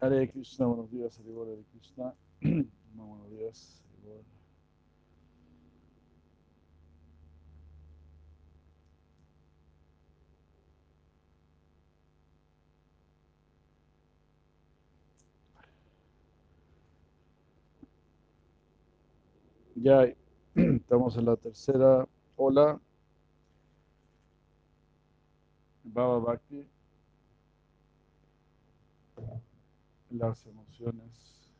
Hare Krishna, buenos días, Hare Hare Krishna. Muy buenos días. Hare Ya estamos en la tercera ola. Baba Bhakti. Las emociones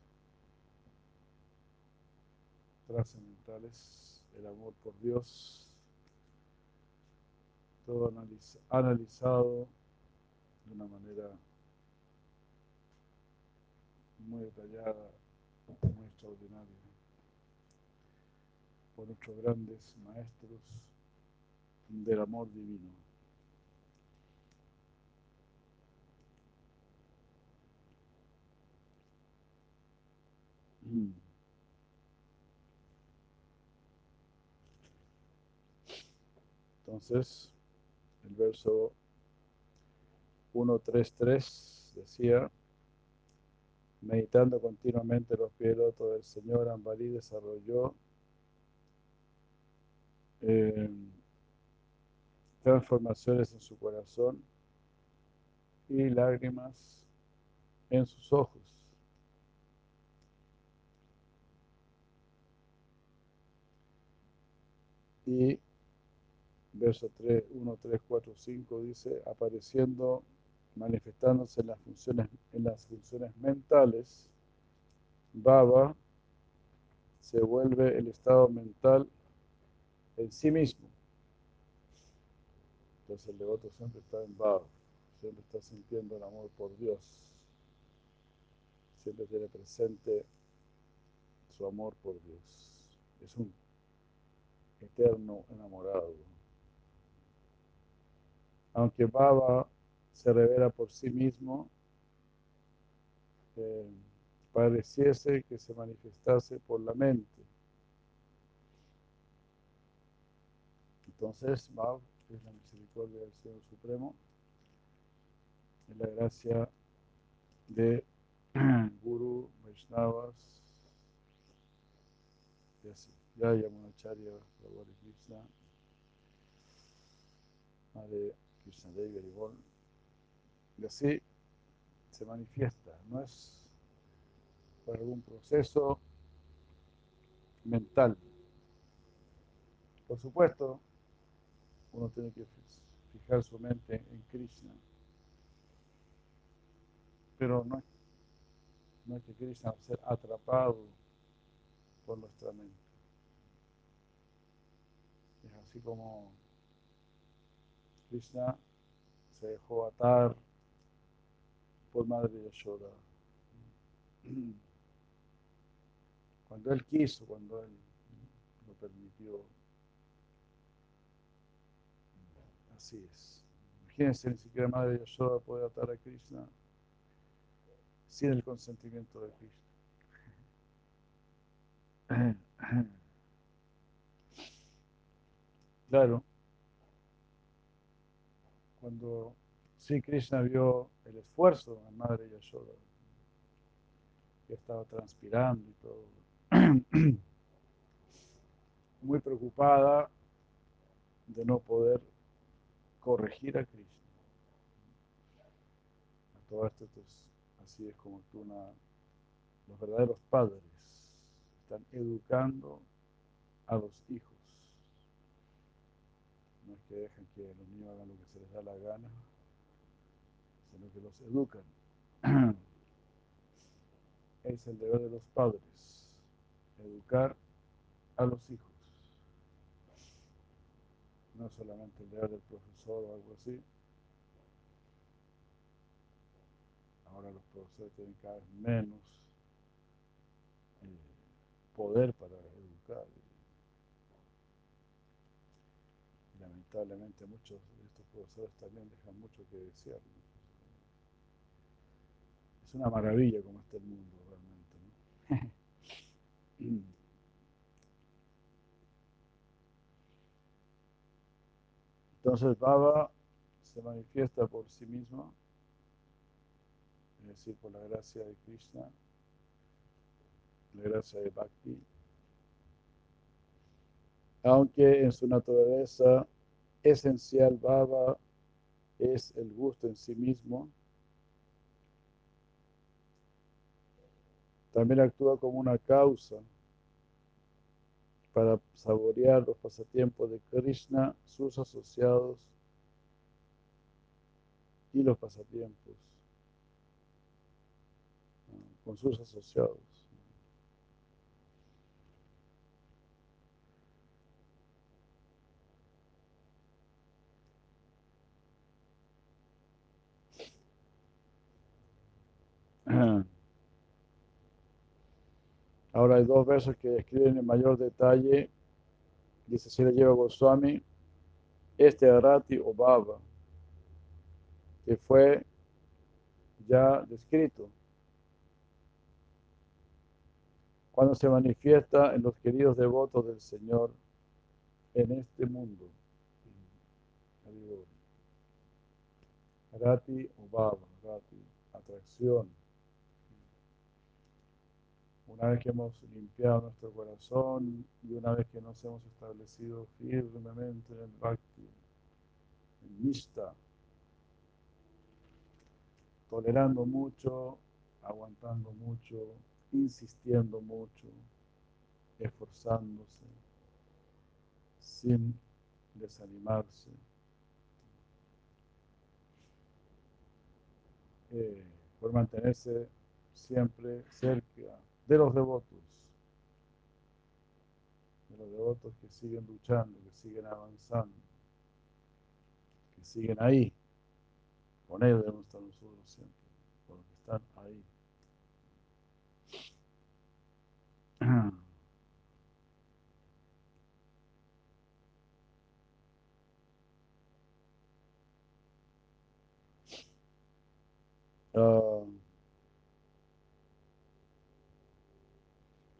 trascendentales, el amor por Dios, todo analiz analizado de una manera muy detallada, muy extraordinaria por nuestros grandes maestros del amor divino. Entonces, el verso 133 decía, meditando continuamente los pilotos del Señor, Ambarí desarrolló eh, transformaciones en su corazón y lágrimas en sus ojos. Y verso 3, 1, 3, 4, 5 dice, apareciendo, manifestándose en las funciones, en las funciones mentales, Baba se vuelve el estado mental en sí mismo. Entonces el devoto siempre está en Baba, siempre está sintiendo el amor por Dios, siempre tiene presente su amor por Dios. Es un eterno enamorado. Aunque Baba se revela por sí mismo, eh, pareciese que se manifestase por la mente. Entonces, Baba es la misericordia del Señor Supremo, es la gracia de Guru, Vaishnavas, y así. Jaya Monacharya, Prabhu Krishna, Hare Krishna Devi Haribol. Y así se manifiesta, no es por algún proceso mental. Por supuesto, uno tiene que fijar su mente en Krishna, pero no, no es que Krishna va a ser atrapado por nuestra mente. Así como Krishna se dejó atar por Madre Yashoda. Cuando él quiso, cuando él lo permitió. Así es. Imagínense, ni siquiera Madre Yashoda puede atar a Krishna sin el consentimiento de Krishna. Claro, cuando Sri Krishna vio el esfuerzo de la madre Yashoda, que estaba transpirando y todo, muy preocupada de no poder corregir a Krishna. A todo esto, así es como tú los verdaderos padres están educando a los hijos no es que dejen que los niños hagan lo que se les da la gana, sino que los educan. es el deber de los padres, educar a los hijos. No solamente el deber del profesor o algo así. Ahora los profesores tienen cada vez menos eh, poder para educar. Y lamentablemente muchos de estos profesores también dejan mucho que desear. Es una maravilla como está el mundo realmente. Entonces Baba se manifiesta por sí mismo, es decir, por la gracia de Krishna, la gracia de Bhakti, aunque en su naturaleza esencial Baba es el gusto en sí mismo, también actúa como una causa para saborear los pasatiempos de Krishna, sus asociados y los pasatiempos con sus asociados. Ahora hay dos versos que describen en mayor detalle, dice si le lleva Goswami, este Arati o Baba, que fue ya descrito cuando se manifiesta en los queridos devotos del Señor en este mundo. Arati o Baba, atracción una vez que hemos limpiado nuestro corazón y una vez que nos hemos establecido firmemente en Bhakti, en Nishta, tolerando mucho, aguantando mucho, insistiendo mucho, esforzándose, sin desanimarse. Eh, por mantenerse siempre cerca de los devotos, de los devotos que siguen luchando, que siguen avanzando, que siguen ahí. Con ellos debemos estar nosotros siempre, con los que están ahí. Uh,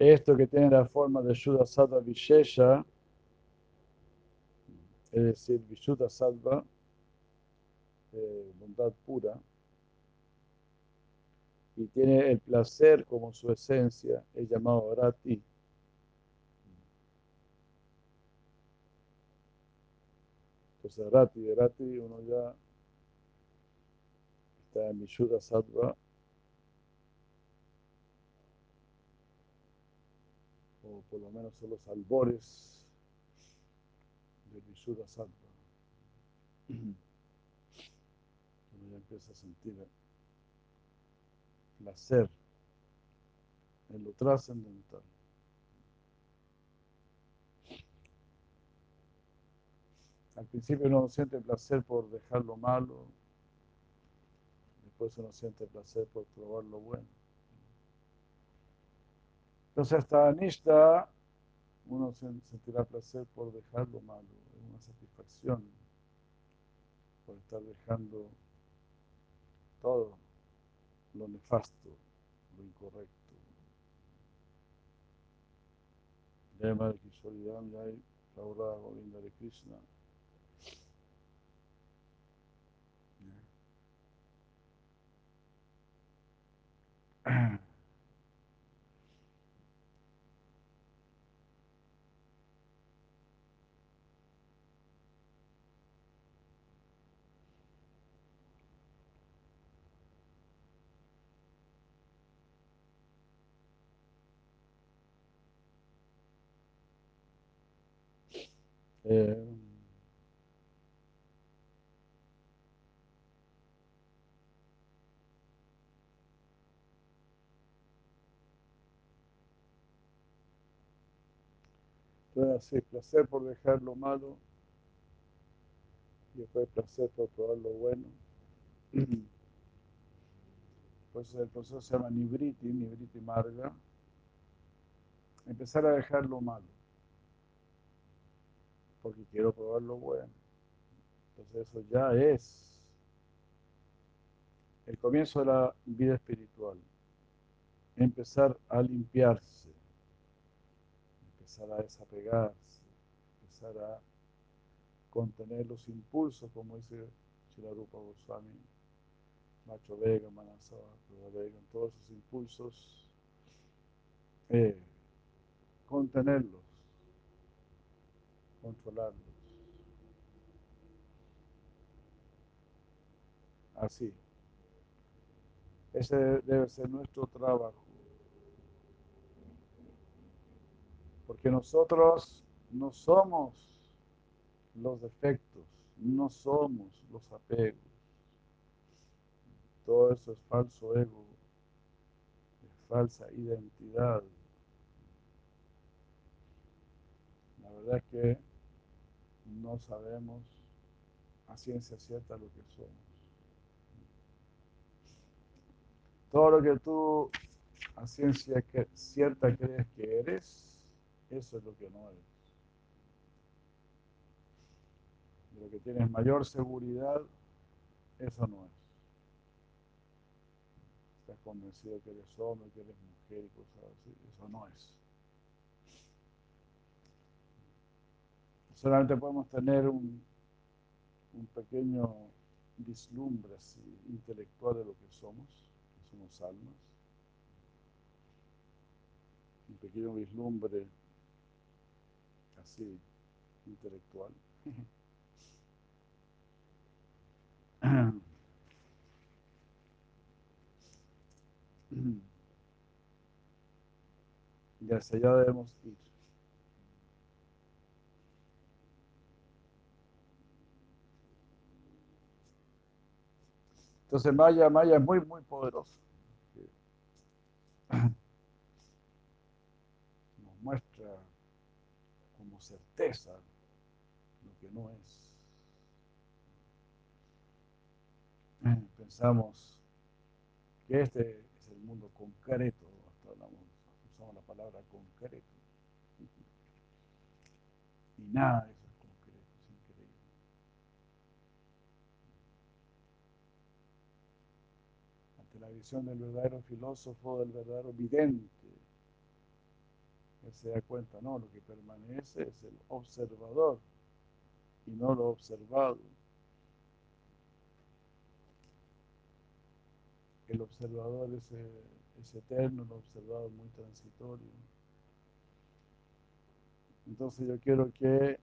Esto que tiene la forma de Shuddha Sattva Vishesha, es decir, Vishuddha Sattva, bondad pura, y tiene el placer como su esencia, es llamado Rati. Entonces Rati, Rati uno ya está en Vishuddha Sattva o por lo menos son los albores de Vishuddha Sattva. Uno ya empieza a sentir placer en lo trascendental. Al principio uno siente placer por dejar lo malo, después uno siente placer por probar lo bueno. Entonces hasta Nishta uno sentirá placer por dejar lo malo, es una satisfacción por estar dejando todo lo nefasto, lo incorrecto. Lema de Kishoridam Yai, Laura Govinda de Krishna. Eh, entonces placer por dejar lo malo y después placer por probar lo bueno. Pues el proceso se llama nibriti, nibriti marga. Empezar a dejar lo malo. Porque quiero probar lo bueno. Entonces eso ya es el comienzo de la vida espiritual. Empezar a limpiarse. Empezar a desapegarse. Empezar a contener los impulsos, como dice Chilarupa Goswami Macho Vega, Manasava, Vega, todos esos impulsos, eh, contenerlos, controlarlos. Así. Ese debe ser nuestro trabajo. Porque nosotros no somos los defectos, no somos los apegos todo eso es falso ego, es falsa identidad. La verdad es que no sabemos a ciencia cierta lo que somos. Todo lo que tú a ciencia cierta crees que eres, eso es lo que no eres. lo que tienes mayor seguridad, eso no es convencido que eres hombre, que eres mujer y cosas así. Eso no es. Solamente podemos tener un, un pequeño vislumbre intelectual de lo que somos, que somos almas. Un pequeño vislumbre así intelectual. Y hacia allá debemos ir. Entonces Maya, Maya es muy, muy poderoso. Nos muestra como certeza lo que no es. Pensamos que este mundo concreto, hasta usamos la palabra concreto. Y nada es concreto, es increíble. Visión del verdadero filósofo, del verdadero vidente, él se da cuenta, no, lo que permanece es el observador y no lo observado. el observador es, eterno, el observador muy transitorio. Entonces yo quiero que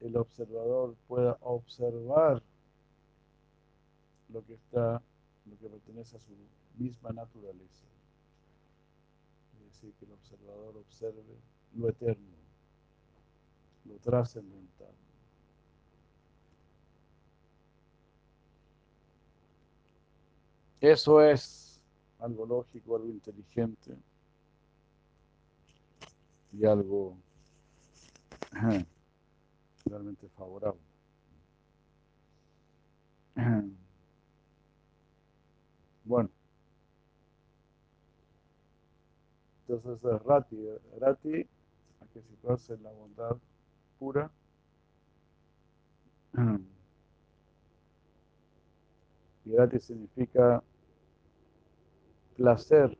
el observador pueda observar lo que está, lo que pertenece a su misma naturaleza. Es decir, que el observador observe lo eterno, lo trascendental. Eso es algo lógico, algo inteligente y algo realmente favorable. Bueno, entonces es Rati. Rati hay que situarse en la bondad pura. Y Rati significa placer.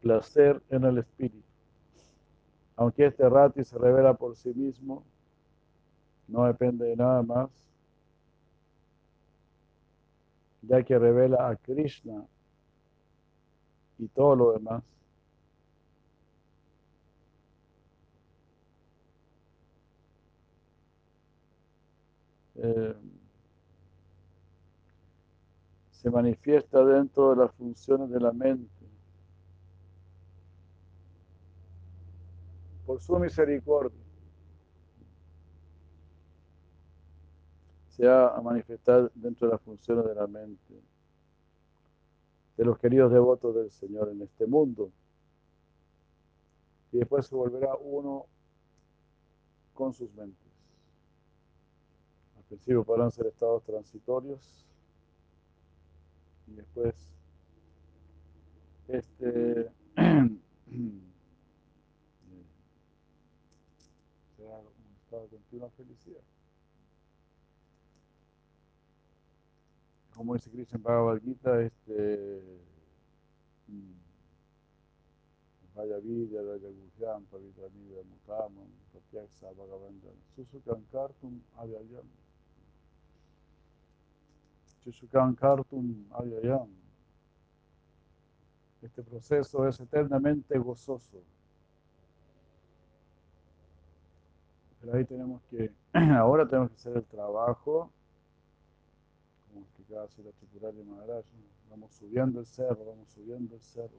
Placer en el espíritu. Aunque este rati se revela por sí mismo, no depende de nada más, ya que revela a Krishna y todo lo demás. Eh, se manifiesta dentro de las funciones de la mente. Por su misericordia. Se ha manifestado dentro de las funciones de la mente. de los queridos devotos del Señor en este mundo. Y después se volverá uno con sus mentes. Al principio podrán ser estados transitorios y después este estado de continua felicidad. Como dice Krishna Bhagavad Gita, este Vaya Vidya, Vaya Guhyam, Pavitranida Mutamam, Pratyaksa Bhagavandan, Susukan Kartum Avyayam. Susukan Kartum Avyayam. Este proceso es eternamente gozoso. Pero ahí tenemos que, ahora tenemos que hacer el trabajo, como explicaba la Tripurari de Maharaj, vamos subiendo el cerro, vamos subiendo el cerro,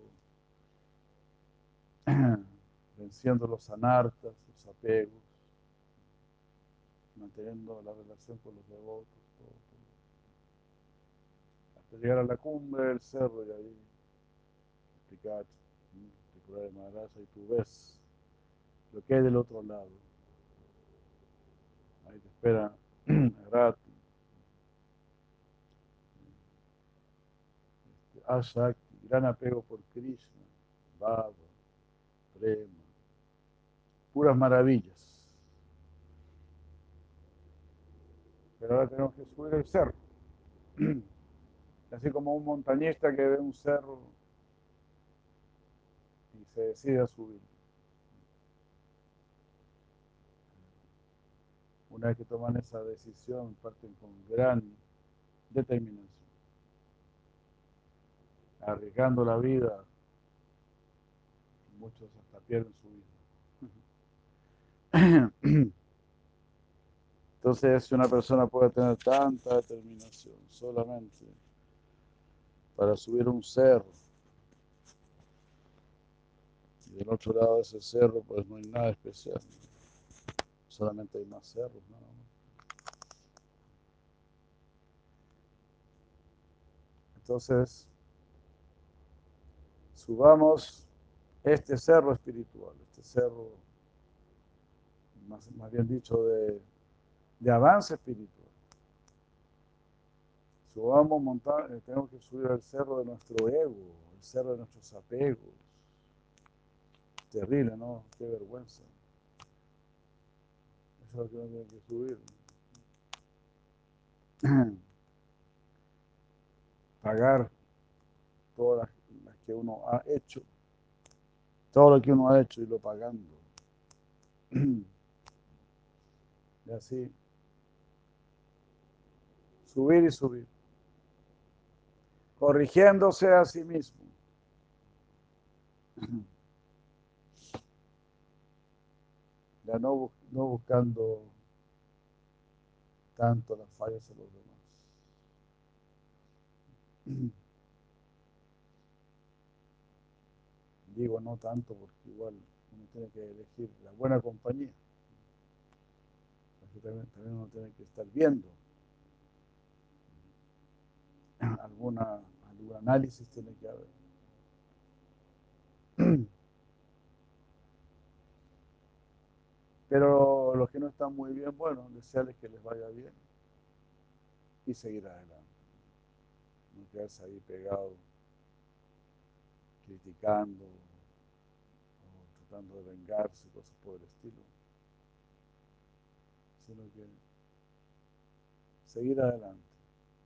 venciendo los anartas, los apegos, manteniendo la relación con los devotos, todo, hasta llegar a la cumbre del cerro y ahí explicar, Tripurari de Maharaj, y tú ves lo que hay del otro lado. Ahí te espera Rati, este, Ashakti, gran apego por Krishna, Baba, Prema, puras maravillas. Pero ahora tenemos que subir el cerro. Así como un montañista que ve un cerro y se decide a subir. Una vez que toman esa decisión, parten con gran determinación, arriesgando la vida. Muchos hasta pierden su vida. Entonces, si una persona puede tener tanta determinación solamente para subir un cerro, y del otro lado de ese cerro, pues no hay nada especial solamente hay más cerros, más. Entonces, subamos este cerro espiritual, este cerro, más, más bien dicho, de, de, avance espiritual. Subamos, montar, eh, tenemos que subir el cerro de nuestro ego, el cerro de nuestros apegos. Terrible, ¿no? Qué vergüenza. Tiene que subir. Pagar todas las, las, que uno ha hecho. Todo lo que uno ha hecho y lo pagando. Y así. Subir y subir. Corrigiéndose a sí mismo. Ya no, no buscando tanto las fallas de los demás. Digo no tanto porque igual uno tiene que elegir la buena compañía. También, también uno tiene que estar viendo alguna, algún análisis tiene que haber. Pero los que no están muy bien, bueno, desearles que les vaya bien y seguir adelante. No quedarse ahí pegado, criticando o tratando de vengarse, cosas por el estilo. Sino que seguir adelante.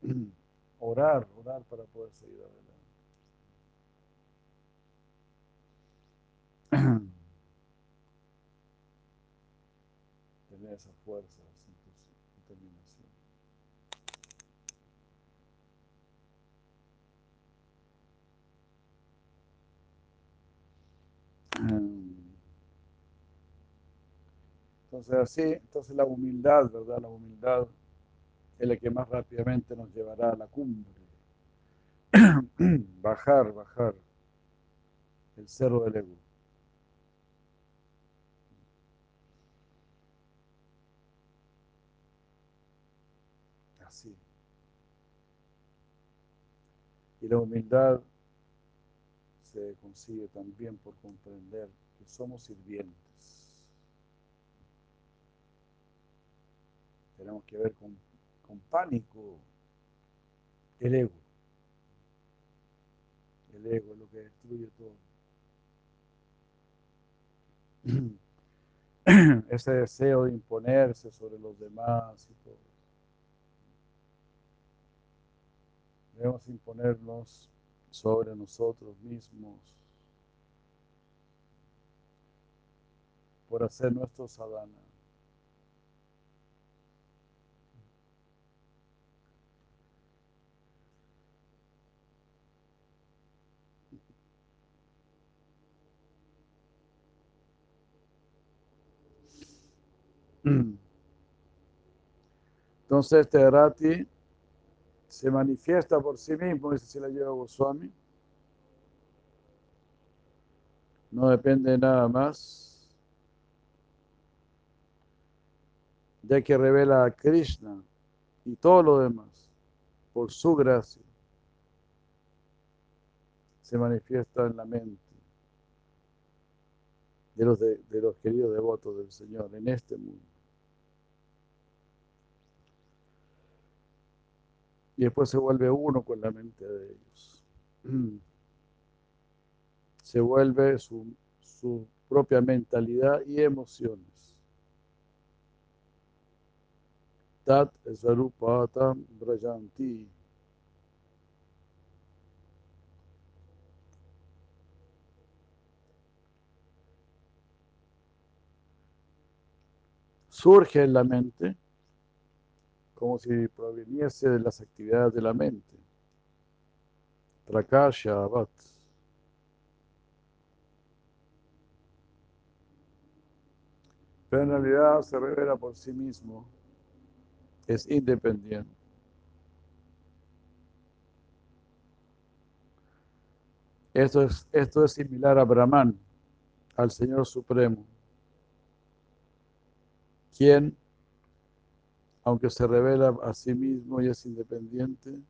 Orar, orar para poder seguir adelante. tener esa fuerza, esa determinación. Entonces así, entonces la humildad, ¿verdad? La humildad es la que más rápidamente nos llevará a la cumbre. bajar, bajar el cerro del ego. Así. Y la humildad se consigue también por comprender que somos sirvientes. Tenemos que ver con, con pánico el ego. El ego es lo que destruye todo. Ese deseo de imponerse sobre los demás y todo. Debemos imponernos sobre nosotros mismos por hacer nuestro sadhana. Entonces, este Rati se manifiesta por sí mismo, dice si la lleva Goswami. No depende de nada más. Ya que revela a Krishna y todo lo demás por su gracia. Se manifiesta en la mente de los, de, de los queridos devotos del Señor en este mundo. Y después se vuelve uno con la mente de ellos. Se vuelve su, su propia mentalidad y emociones. Tat Svarupatam Brajanti. Surge en la mente como si proveniese de las actividades de la mente. Prakasha Abad. Pero en realidad se revela por sí mismo, es independiente. Esto es, esto es similar a Brahman, al Señor Supremo, quien aunque se revela a sí mismo y es independiente,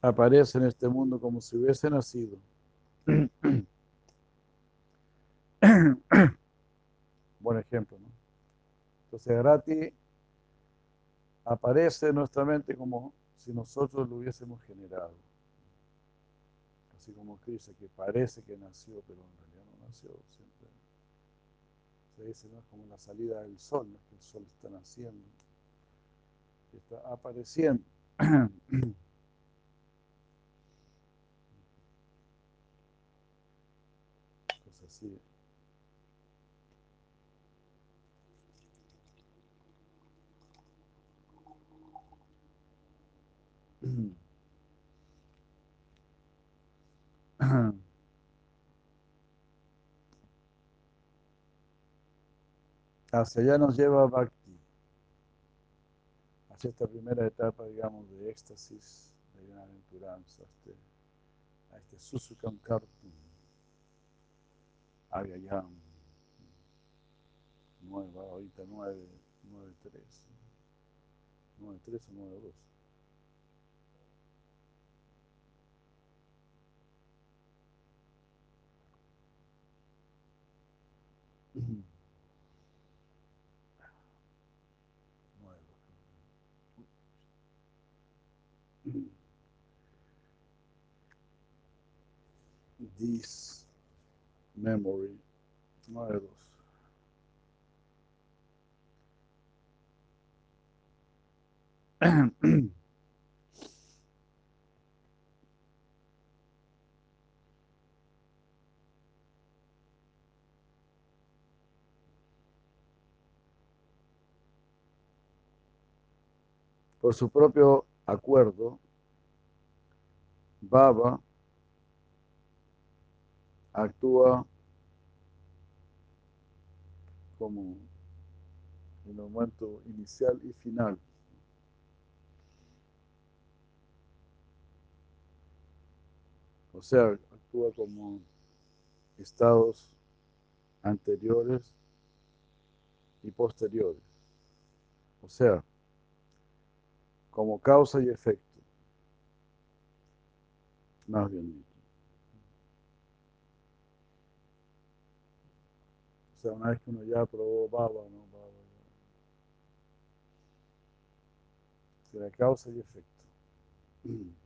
aparece en este mundo como si hubiese nacido. Buen ejemplo, ¿no? Entonces, Grati aparece en nuestra mente como si nosotros lo hubiésemos generado. Así como Cristo, que parece que nació, pero en realidad no nació siempre se dice, ¿no? como la salida del sol, que el sol está naciendo, está apareciendo. Cosas así. hacia allá nos lleva Bhakti, hacia esta primera etapa, digamos, de éxtasis, de bienaventuranza, este, a este Susukam Kartum, Avyayam, nueva, ahorita 9, 9, 3, 9, 3 o 9, 2. This memory nuevos. Por su propio acuerdo, Baba actúa como el momento inicial y final. O sea, actúa como estados anteriores y posteriores. O sea, como causa y efecto. Más bien dicho. O sea, una vez que uno ya probó baba, ¿no? Baba. Será causa y efecto.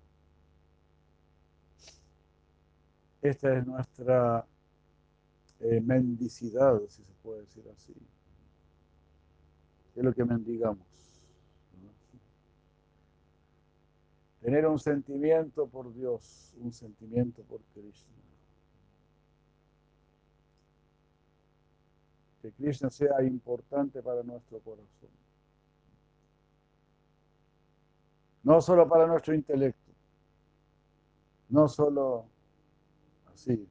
Esta es nuestra eh, mendicidad, si se puede decir así. Es lo que mendigamos. Tener un sentimiento por Dios, un sentimiento por Krishna. Que Krishna sea importante para nuestro corazón. No solo para nuestro intelecto, no solo así,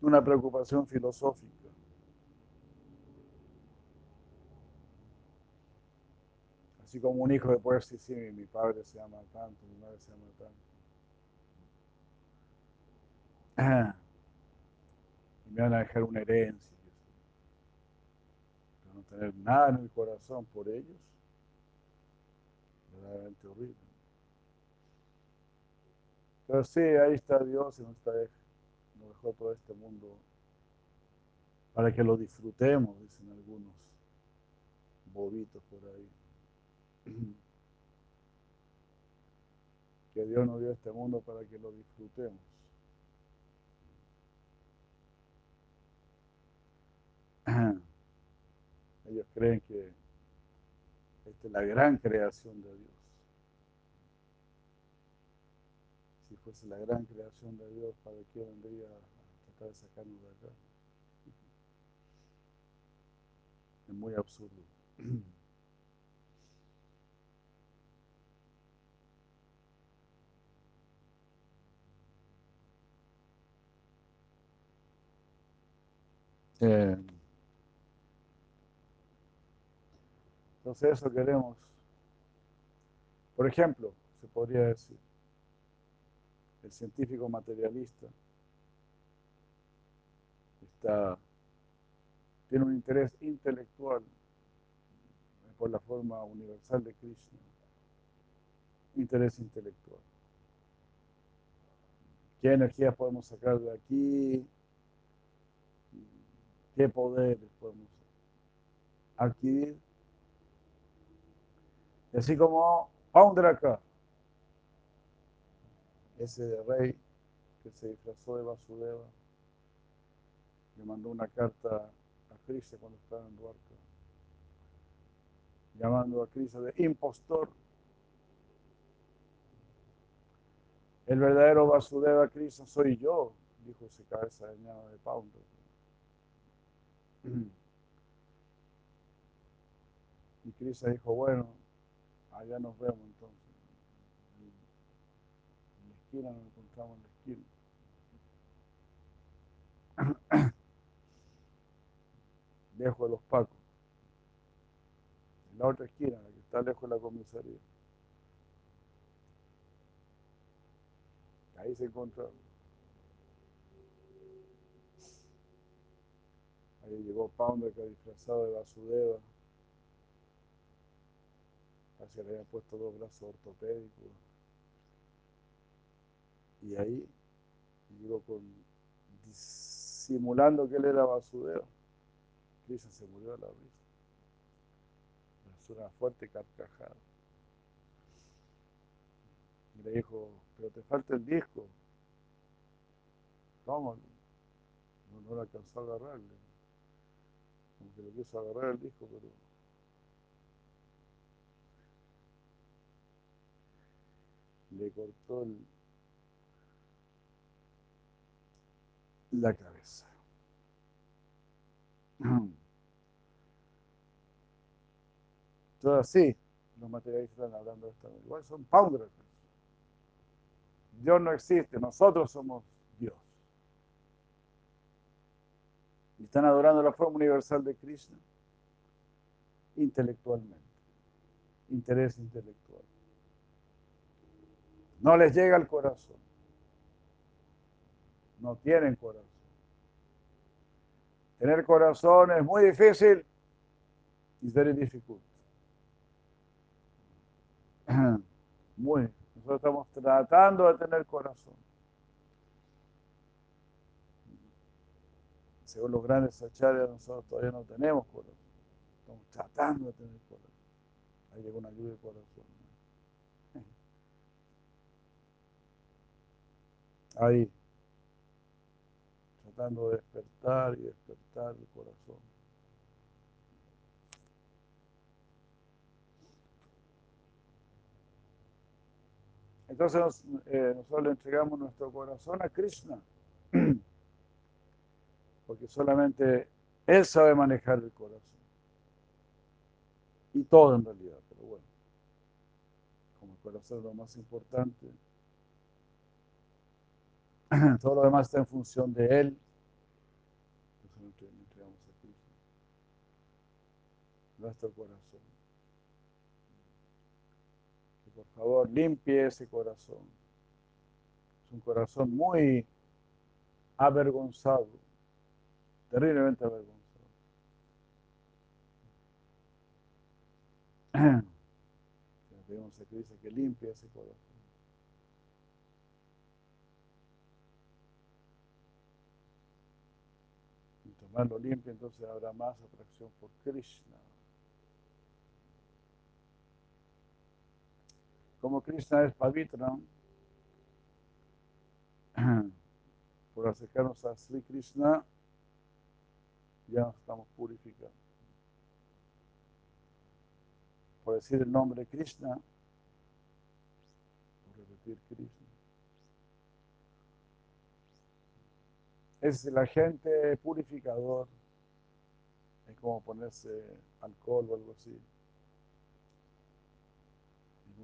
una preocupación filosófica. Así como un hijo de poder decir, sí, mi padre se llama tanto, mi madre se llama tanto. Y me van a dejar una herencia. Tener nada en el corazón por ellos, verdaderamente horrible. Pero sí, ahí está Dios y nos, está, nos dejó todo este mundo para que lo disfrutemos, dicen algunos bobitos por ahí. Que Dios nos dio este mundo para que lo disfrutemos. Ellos creen que esta es la gran creación de Dios. Si fuese la gran creación de Dios, ¿para qué vendría a tratar de sacarnos de acá? Es muy absurdo. Eh, entonces eso queremos. Por ejemplo, se podría decir, el científico materialista está, tiene un interés intelectual por la forma universal de Krishna, interés intelectual. ¿Qué energías podemos sacar de aquí? ¿Qué poderes podemos adquirir? Así como Paundraka, ese rey que se disfrazó de Vasudeva, le mandó una carta a Krishna cuando estaba en Duarca, llamando a Krishna de impostor. El verdadero Vasudeva Krishna soy yo, dijo ese cabeza dañada de Paundraka. Y Krishna dijo, bueno, allá nos vemos entonces. En la esquina nos encontramos en la esquina. Lejos de los pacos. En la otra esquina, la que está lejos de la comisaría. Ahí se encontraron. Ahí llegó Poundaka disfrazado de Vasudeva. Casi le habían puesto dos brazos ortopédicos. Y ahí llegó con simulando que él era Vasudeva. Krishna se murió de la risa. Es una fuerte carcajada. Y le dijo, pero te falta el disco. ¿Cómo? No, no lo alcanzó a agarrarle como que le quiso agarrar el disco, pero le cortó la cabeza. Todo así, los materialistas están hablando de esto. Igual son pounders. Dios no existe, nosotros somos Dios. Y están adorando la forma universal de Krishna intelectualmente. Interés intelectual. No les llega al corazón. No tienen corazón. Tener corazón es muy difícil. It's very difficult. Muy, Nosotros estamos tratando de tener corazón. Según los grandes acharyas, nosotros todavía no tenemos corazón. Estamos tratando de tener corazón. Ahí llega una lluvia de corazón. Ahí. Tratando de despertar y despertar el corazón. Entonces eh, nosotros le entregamos nuestro corazón a Krishna, porque solamente Él sabe manejar el corazón. Y todo en realidad, pero bueno, como el corazón es lo más importante, todo lo demás está en función de Él. Nuestro corazón por favor, limpie ese corazón. Es un corazón muy avergonzado, terriblemente avergonzado. Le pedimos a Cristo que limpie ese corazón. Más lo limpie, entonces habrá más atracción por Krishna. como Krishna es pavitra, por acercarnos a Sri Krishna, ya nos estamos purificando. Por decir el nombre Krishna, por repetir Krishna. Es el agente purificador. Es como ponerse alcohol o algo así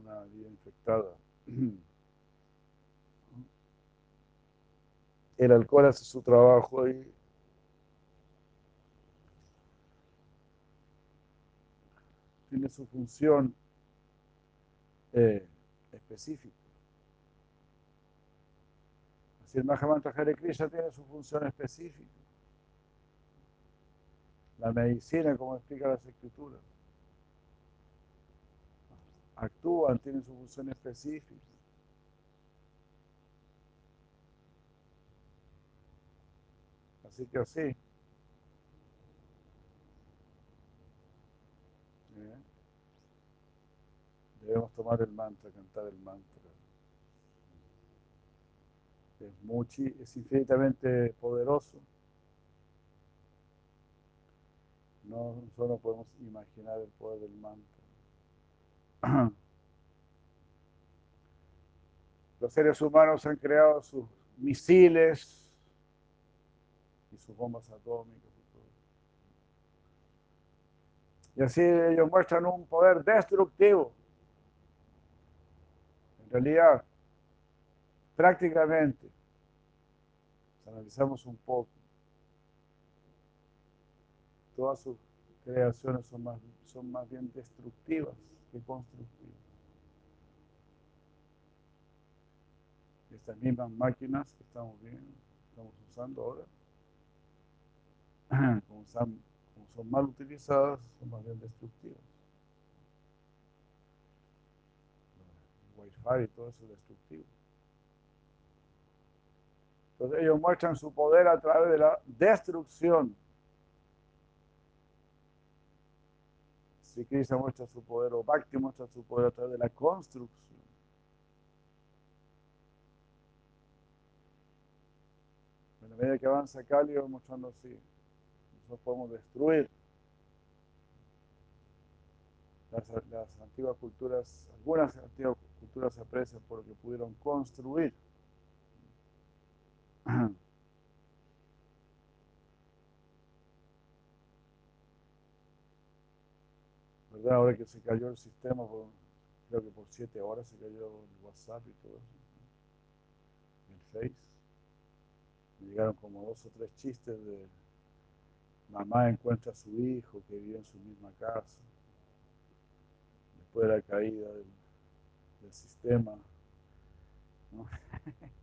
una vida infectada. El alcohol hace su trabajo y tiene su función eh, específica. Así el Mahamantra Hare Krishna tiene su función específica. La medicina, como explica las escrituras actúan, tienen su función específica. Así que así. ¿eh? Debemos tomar el mantra, cantar el mantra. Es, es infinitamente poderoso. No solo podemos imaginar el poder del mantra. Los seres humanos han creado sus misiles y sus bombas atómicas. Y, así ellos muestran un poder destructivo. En realidad, prácticamente, si analizamos un poco, todas sus creaciones son más, son más bien destructivas que constructiva. Estas mismas máquinas que estamos viendo, estamos usando ahora, como son, mal utilizadas, son más bien destructivas. Wi-Fi y todo eso es destructivo. Entonces ellos muestran su poder a través de la destrucción Si Krishna muestra su poder o Bhakti muestra su poder a través de la construcción. En la medida que avanza Kali, va mostrando así. Nosotros podemos destruir las, antiguas culturas, algunas antiguas culturas se aprecian por lo que pudieron construir. Ahora que se cayó el sistema, creo que por siete horas se cayó el WhatsApp y todo eso. El Face. Me llegaron como dos o tres chistes de mamá encuentra a su hijo que vive en su misma casa. Después de la caída del, sistema.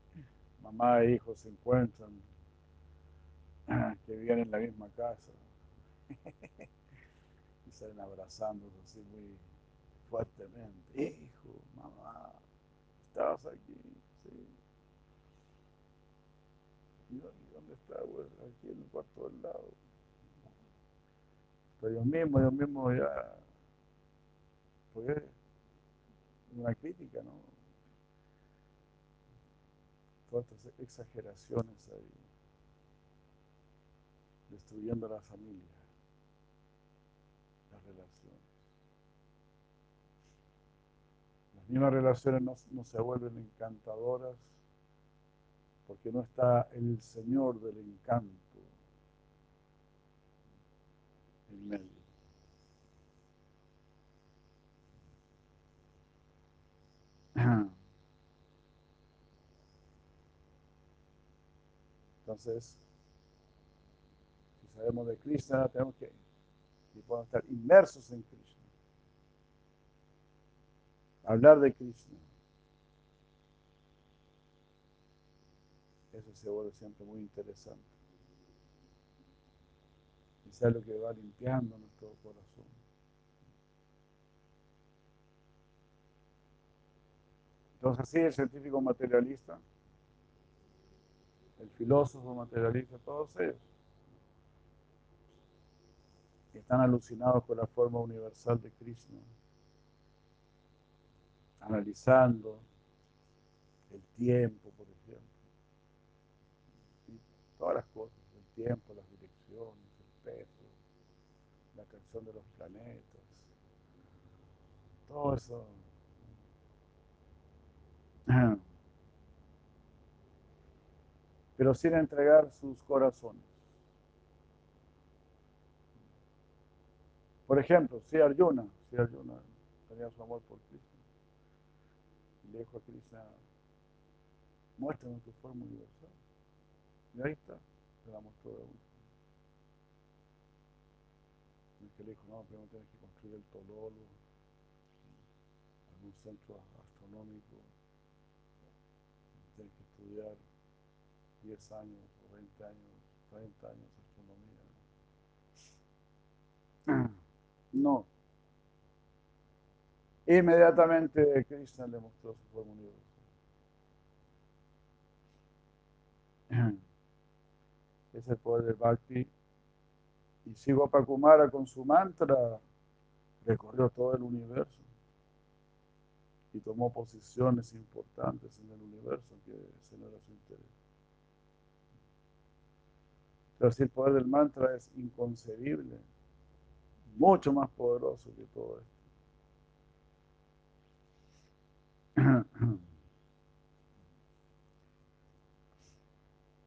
mamá e hijo se encuentran que viven en la misma casa. salen abrazándose así muy fuertemente. Hijo, mamá, estabas aquí. Sí. ¿Y dónde está? Aquí en el cuarto del lado. Pero yo mismo, yo mismo ya. Pues una crítica, ¿no? Todas estas exageraciones ahí, destruyendo la familia, las relaciones. Las mismas relaciones no, no se vuelven encantadoras porque no está el Señor del encanto en medio. Entonces, si sabemos de Krishna, tenemos que y estar inmersos en Krishna. Hablar de Krishna. Eso se vuelve siempre muy interesante. Es lo que va limpiando nuestro corazón. Entonces así el científico materialista, el filósofo materialista, todos ellos están alucinados con la forma universal de Krishna, analizando el tiempo, por ejemplo, todas las cosas, el tiempo, las direcciones, el peso, la atracción de los planetas, todo eso pero sin entregar sus corazones. Por ejemplo, si Arjuna, si Arjuna tenía su amor por Cristo, le dijo a Krishna, muéstrame tu forma universal. Y ahí está, se la mostró de uno. Y que le dijo, no, primero tienes que construir el Tololo, algún centro astronómico, tienes que estudiar 10 años o 20 años, 30 años astronomía. No. Inmediatamente Krishna le mostró su forma universal. Es el poder del Bhakti. Y sigo Pakumara con su mantra recorrió todo el universo y tomó posiciones importantes en el universo, que ese no era su interés. Pero si el poder del mantra es inconcebible, mucho más poderoso que todo esto.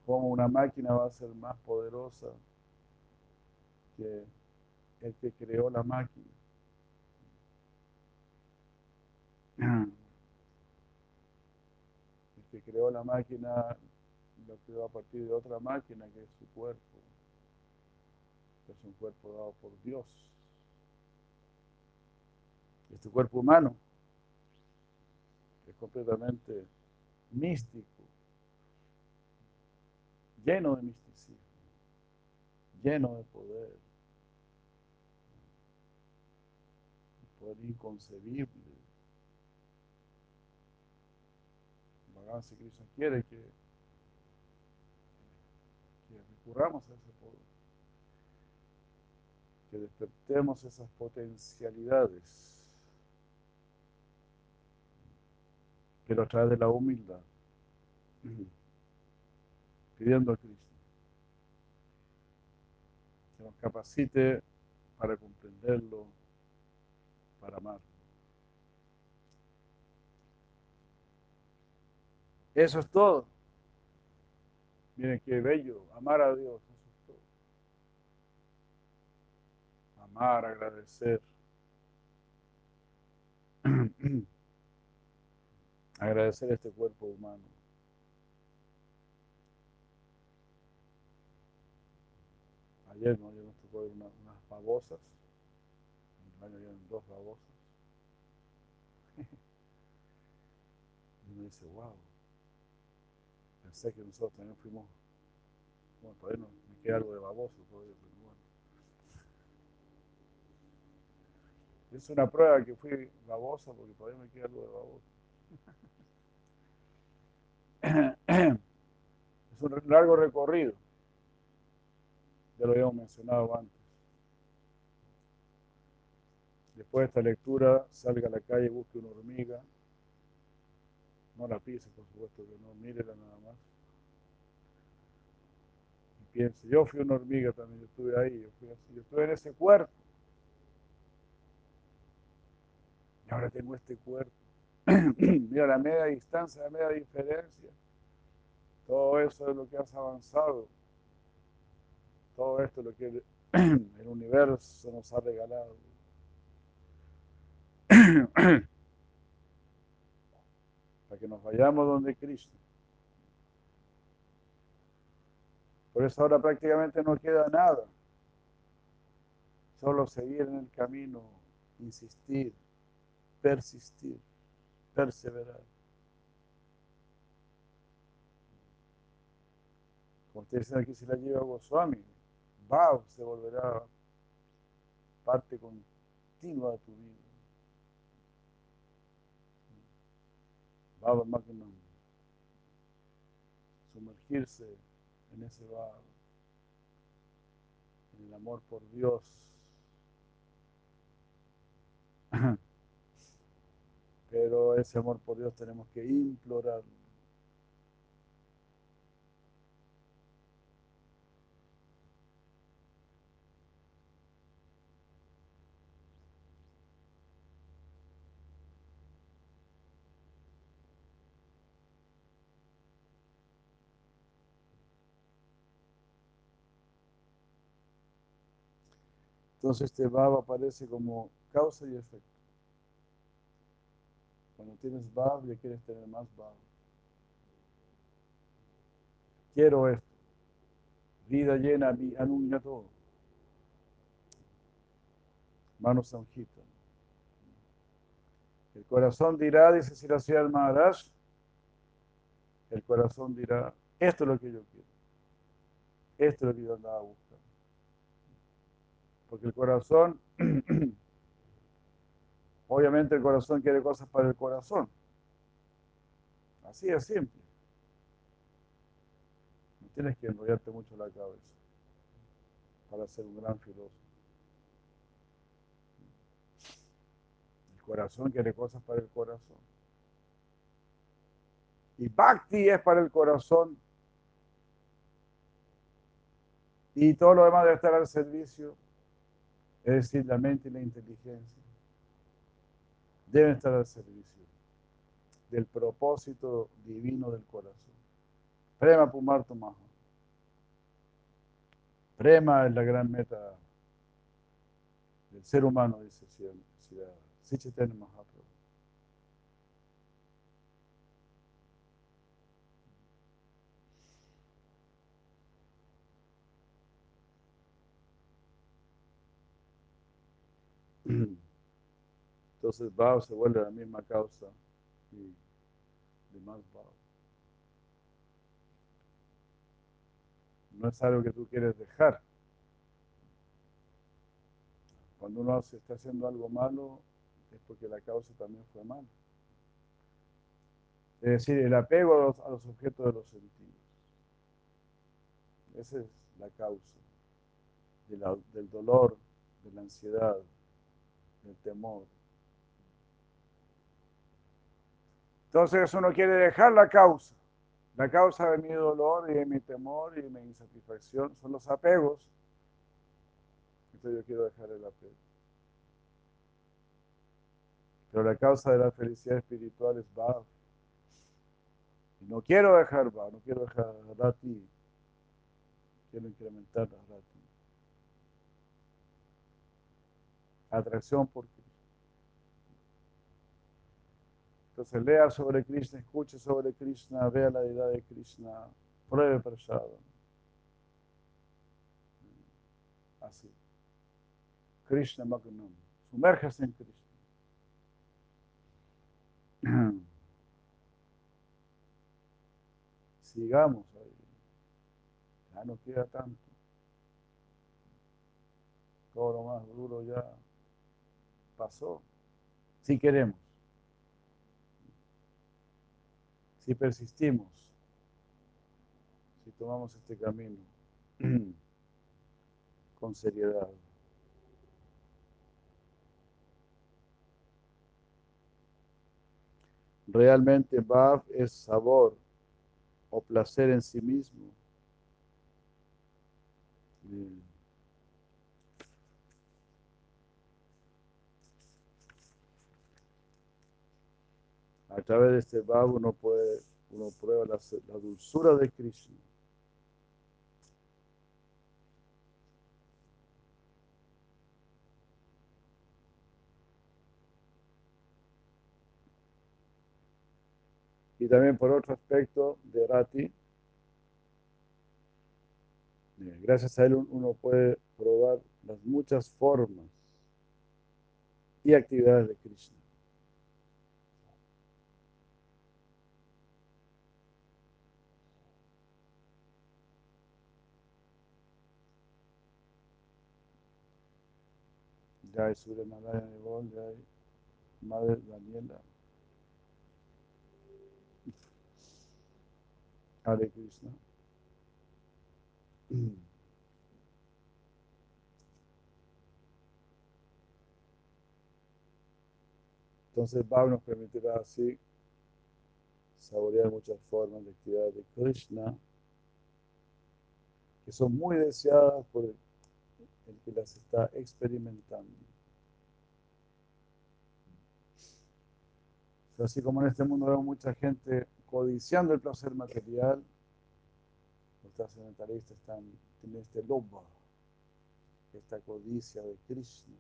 ¿Cómo una máquina va a ser más poderosa que el que creó la máquina? El que creó la máquina lo a partir de otra máquina que es su cuerpo, que es un cuerpo dado por Dios. Este cuerpo humano es completamente místico, lleno de misticismo, lleno de poder, poder inconcebible si Cristo quiere que recurramos a ese poder, que despertemos esas potencialidades, pero a través de la humildad, pidiendo a Cristo que nos capacite para comprenderlo, para amarlo. Eso es todo. Miren qué bello, amar a Dios, eso es todo. Amar, agradecer. agradecer este cuerpo humano. Ayer, ¿no? Ayer nos tocó ver unas babosas. En el baño habían dos babosas. y uno dice, wow pensé que nosotros también fuimos, bueno, todavía no, me queda algo de baboso todavía. Es una prueba que fui babosa porque todavía me queda algo de baboso. es un largo recorrido. Ya lo habíamos mencionado antes. Después de esta lectura, salga a la calle, busque una hormiga. No la pise, por supuesto que no, mírela nada más. Y piense, yo fui una hormiga también, yo estuve ahí, yo, fui así, yo estuve en ese cuerpo. Y ahora tengo este cuerpo. Mira la media distancia, la media diferencia. Todo eso es lo que has avanzado. Todo esto es lo que el universo nos ha regalado. Para que nos vayamos donde Cristo. Por eso ahora prácticamente no queda nada. Solo seguir en el camino, insistir, persistir, perseverar. Como ustedes dicen aquí, si la lleva Goswami, va, se volverá parte continua de tu vida. Baba Magnum, sumergirse en ese Baba, en el amor por Dios. Pero ese amor por Dios tenemos que implorarlo. Entonces este Baba aparece como causa y efecto. Cuando tienes Bab, ya quieres tener más Bab. Quiero esto. Vida llena, anuncia todo. Manos Sanjita. El corazón dirá, dice Siracía Maharaj, el corazón dirá, esto es lo que yo quiero. Esto es lo que yo andaba buscando. Porque el corazón, obviamente el corazón quiere cosas para el corazón. Así es simple. No tienes que enrollarte mucho la cabeza para ser un gran filósofo. El corazón quiere cosas para el corazón. Y Bhakti es para el corazón. Y todo lo demás debe estar al servicio es decir, la mente y la inteligencia, deben estar al servicio del propósito divino del corazón. Prema Pumarto Maha. Prema es la gran meta del ser humano, dice Sichaitanya Mahaprabhu. Entonces Bhava se vuelve la misma causa y de más Bhava. No es algo que tú quieres dejar. Cuando uno se está haciendo algo malo, es porque la causa también fue mala. Es decir, el apego a los, objetos de los sentidos. Esa es la causa del dolor, de la ansiedad, el temor. Entonces uno quiere dejar la causa. La causa de mi dolor y de mi temor y de mi insatisfacción son los apegos. Entonces yo quiero dejar el apego. Pero la causa de la felicidad espiritual es Bhav. Y no quiero dejar Bhav, no quiero dejar Rati. Quiero incrementar la Rati. Atracción por Cristo. Entonces lea sobre Krishna, escuche sobre Krishna, vea la deidad de Krishna, pruebe prasada. Así. Krishna Magnum. Sumérjase en Krishna. Sigamos ahí. Ya no queda tanto. Todo lo más duro ya pasó, si queremos, si persistimos. tomamos este camino con seriedad. Realmente Bhav es sabor o placer en sí mismo. A través de este Bhav uno puede, uno prueba la, la dulzura de Krishna. Y también por otro aspecto de Rati, eh, gracias a él uno puede probar las muchas formas y actividades de Krishna. Narayana Nevol, Jai Madre Daniela. Hare Krishna. Entonces Bhav nos permitirá así saborear muchas formas de actividad de Krishna que son muy deseadas por el que las está experimentando. Así como en este mundo vemos mucha gente codiciando el placer material, los trascendentalistas están en este lobo, esta codicia de Krishna.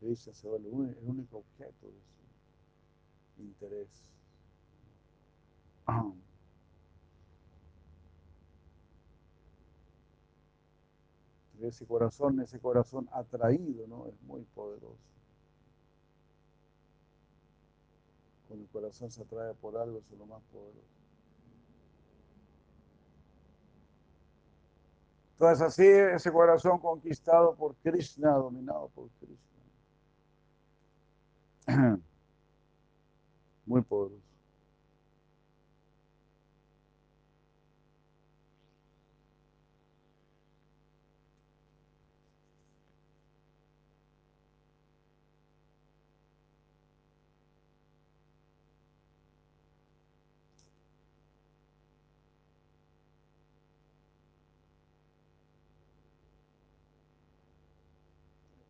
Krishna se el único objeto de su interés. Ese corazón, ese corazón atraído, ¿no? Es muy poderoso. Cuando el corazón se atrae por algo, es lo más poderoso. Entonces así ese corazón conquistado por Krishna, dominado por Krishna. Muy poderoso.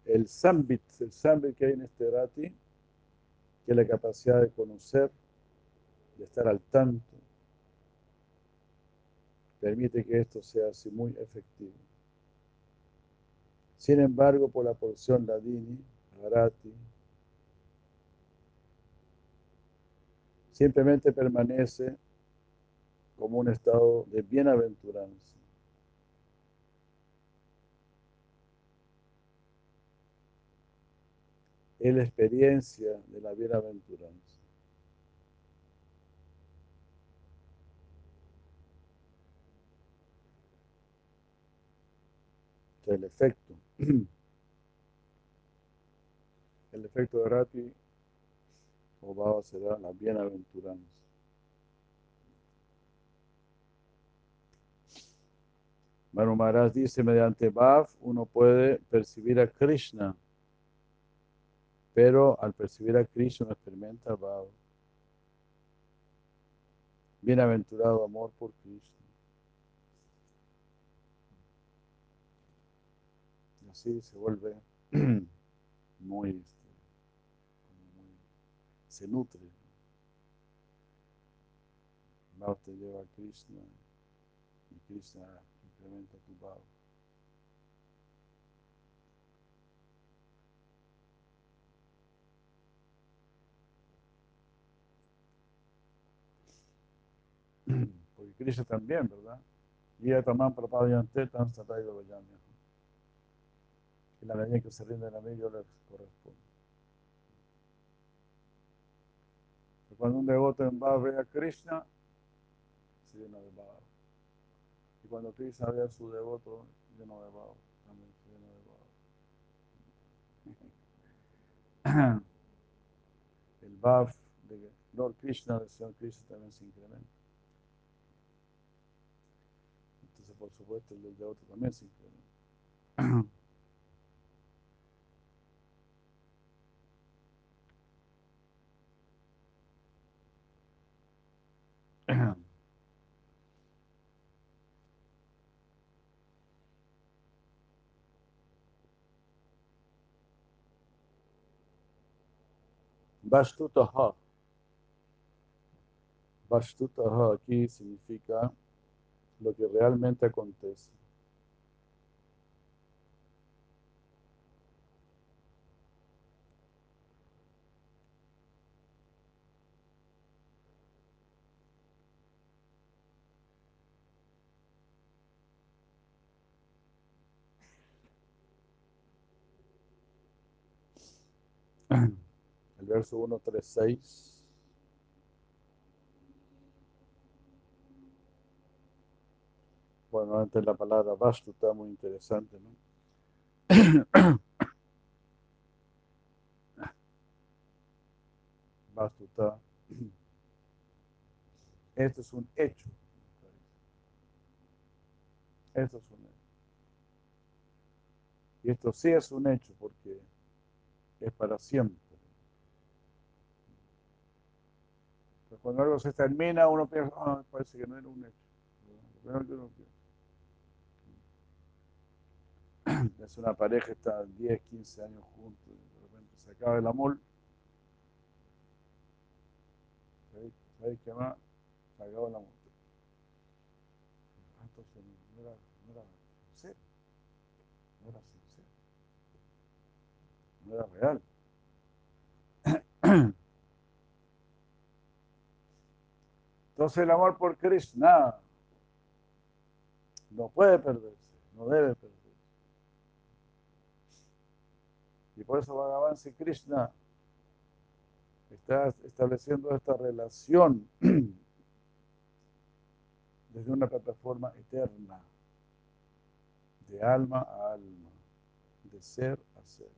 El sambit, el sambit que hay en este rati, que es la capacidad de conocer, de estar al tanto, permite que esto sea así muy efectivo. Sin embargo, por la porción ladini, rati, simplemente permanece como un estado de bienaventuranza. Es la experiencia de la bienaventuranza. El efecto. El efecto de Rati o Baba será la bienaventuranza. Manu Maharaj dice, mediante Bhav uno puede percibir a Krishna pero al percibir a Cristo no experimenta va Bienaventurado amor por Cristo. Y así se vuelve muy, este, muy se nutre. Bhava te lleva a Krishna y Krishna incrementa tu Bhava. Porque Krishna también, ¿verdad? Y también propaganté tan sataiva vayamya. Y la medida que se rinde a mí, yo les corresponde. Cuando un devoto en Bhava ve a Krishna, se llena de Bhava. Y cuando Krishna ve a su devoto lleno de Bhava, también se llena de Bhava. El Bhav de Lord Krishna, del Señor Krishna, también se incrementa. Por supuesto, el de otro también se incrementa. Vashtutaha. Vashtutaha aquí significa lo que realmente acontece. El verso 136. La palabra está muy interesante, ¿no? Esto es un hecho. Esto es un hecho. Y esto sí es un hecho porque es para siempre. Cuando algo se termina, uno piensa, ah, parece que no era un hecho. Lo primero que uno piensa. Es una pareja está 10, 15 años juntos y de repente se acaba el amor. ¿Sabéis qué más? Se acabó el amor. Ah, entonces no era, no era sincero. No era sincero. No era real. Entonces el amor por Krishna no puede perderse, no debe perderse. Y por eso Bhagavan Sri Krishna está estableciendo esta relación desde una plataforma eterna, de alma a alma, de ser a ser.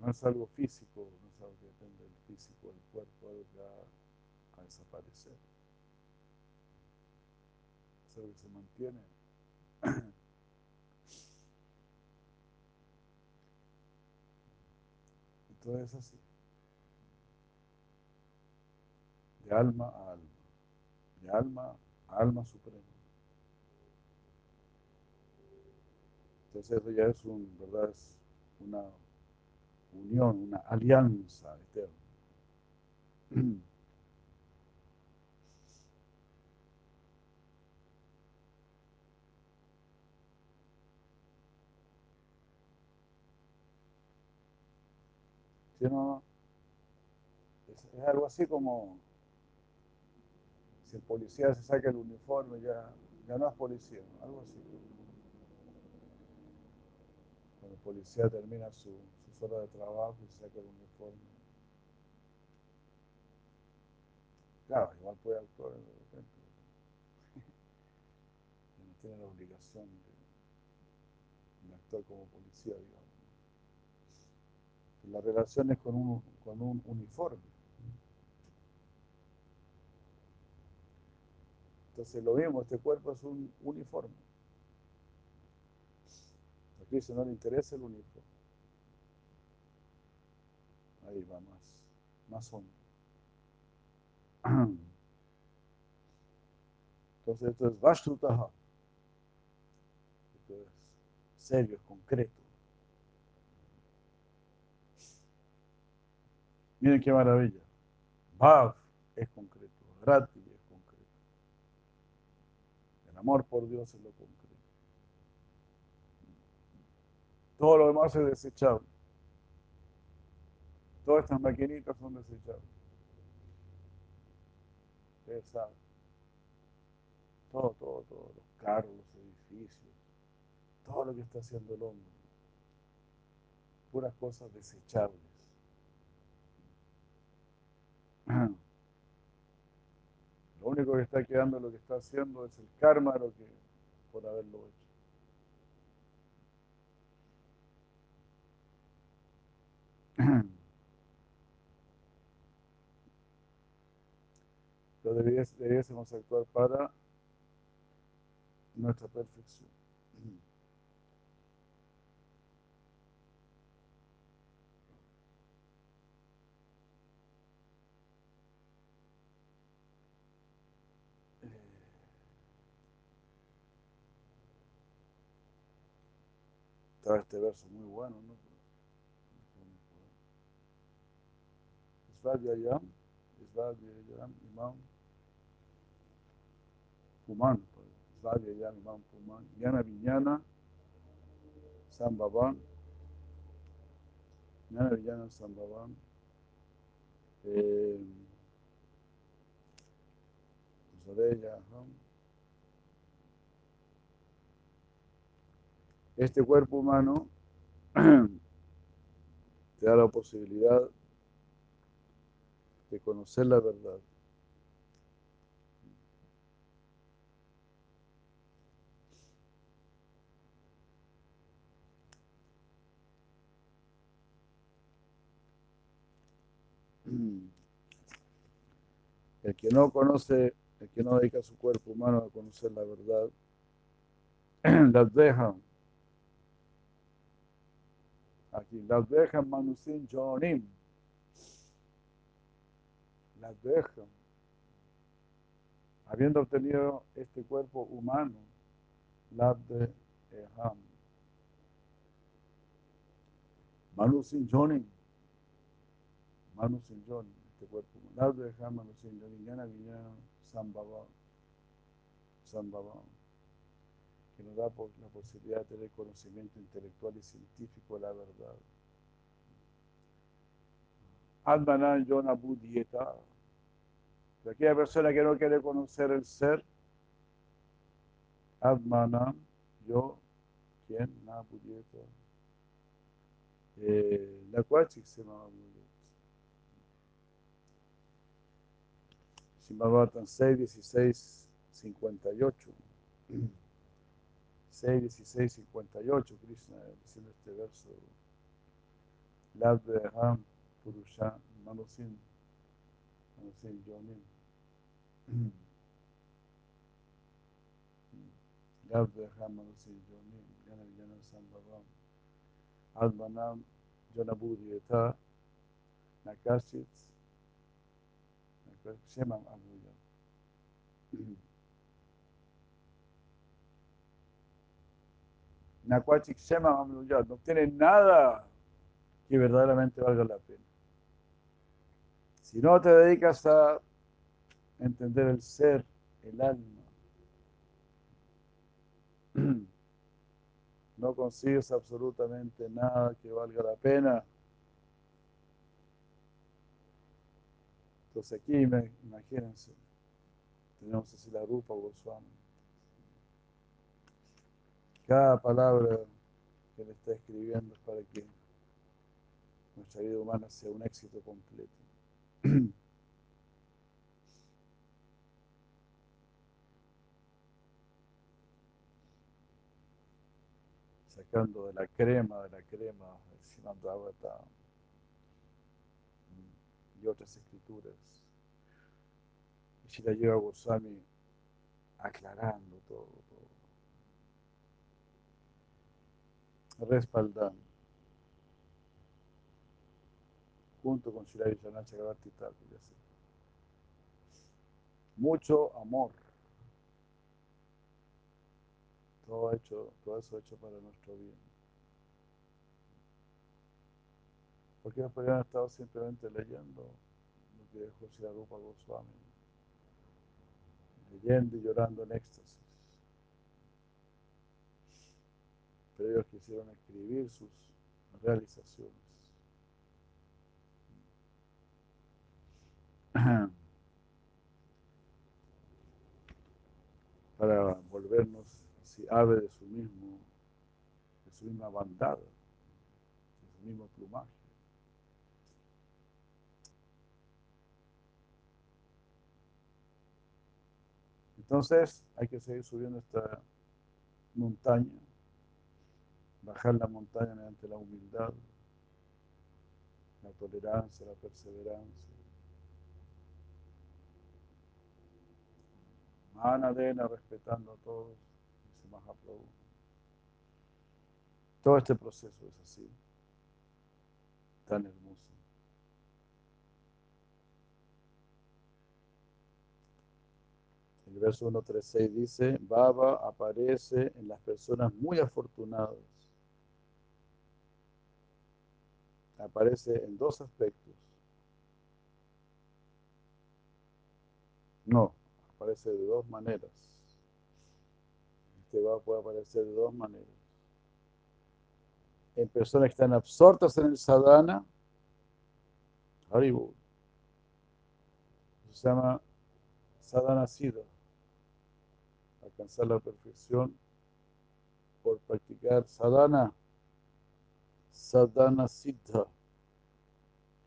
No es algo físico, no es algo que depende del físico del cuerpo, algo que va a desaparecer. Es algo que se mantiene. Entonces así. De alma a alma. De alma a alma suprema. Entonces eso ya es un, ¿verdad? Es una unión, una alianza eterna. ¿Sí, no? Es, algo así como si el policía se saca el uniforme, ya, ya no es policía, algo así. Cuando el policía termina su, sus horas de trabajo y se saca el uniforme. Claro, igual puede actuar de repente. no tiene la obligación de, de actuar como policía, digamos la relación es con un, con un uniforme. Entonces lo mismo, este cuerpo es un uniforme. A Cristo no le interesa el uniforme. Ahí va más, más hondo. Entonces esto es Vashtutaha. Esto es serio, es concreto. Miren qué maravilla. Bhav es concreto, Rati es concreto. El amor por Dios es lo concreto. Todo lo demás es desechable. Todas estas maquinitas son desechables. Ustedes saben. Todo, todo, todo. Los carros, los edificios. Todo lo que está haciendo el hombre. Puras cosas desechables. Lo único que está quedando lo que está haciendo es el karma lo que por haberlo hecho. pero debiés- debiésemos actuar para nuestra perfección. Estaba este verso muy bueno, ¿no? Svadhyayam, Svadhyayam, Imam Puman, Svadhyayam, Imam Puman, Yana Viñana, Sambhavan, Yana Viñana, Sambhavan, eh, Zoreya, Aham. Este cuerpo humano te da la posibilidad de conocer la verdad. El que no conoce, el que no dedica su cuerpo humano a conocer la verdad, las deja. Aquí, las dejan manusin jonim. Las dejan. Habiendo obtenido este cuerpo humano, las de Eham. Manusin jonim. Manusin jonim, este cuerpo humano. Las de Eham, manusin jonim. Yana Vijana, Sambhava. Sambhava que nos da la posibilidad de tener conocimiento intelectual y científico de la verdad. Atmanan Yona Buddhieta. Aquella persona que no quiere conocer el ser, Atmanan, yo, ¿quién? Na Buddhieta. Eh, la Cuachic se llama Buddhieta. Simabhatan 6, 16, 58. 6, 16, 58, Krishna diciendo este verso. Labdeham Purusha Manusin Manusin Yonim. Labdeham Manusin Yonim. Yana Yana Sambhavam. Admanam Janabudi Yata Nakashit Shemam Abuya. No tiene nada que verdaderamente valga la pena. Si no te dedicas a entender el ser, el alma, no consigues absolutamente nada que valga la pena. Entonces aquí, imagínense, tenemos así la Rupa Goswami cada palabra que le está escribiendo es para que nuestra vida humana sea un éxito completo. Sacando de la crema, de la crema, el Simandavata y otras escrituras. Y si la lleva Goswami aclarando todo, todo. Respaldando junto con Thakur, ya sé. Mucho amor. Todo, hecho, todo eso hecho para nuestro bien. Porque no podrían estado simplemente leyendo lo que dejó Shri Rupa Goswami, leyendo y llorando en éxtasis. Pero ellos quisieron escribir sus realizaciones. para volvernos así ave de su mismo, de su misma bandada, de su mismo plumaje. Entonces hay que seguir subiendo esta montaña, bajar la montaña mediante la humildad, la tolerancia, la perseverancia. Manadena respetando a todos, dice Mahaprabhu. Todo este proceso es así, tan hermoso. El verso 136 dice, Baba aparece en las personas muy afortunadas. Aparece en dos aspectos. No, aparece de dos maneras. Este Baba puede aparecer de dos maneras. En personas que están absortas en el sadhana, Haribu. Se llama sadhana siddha alcanzar la perfección por practicar sadhana, sadhana siddha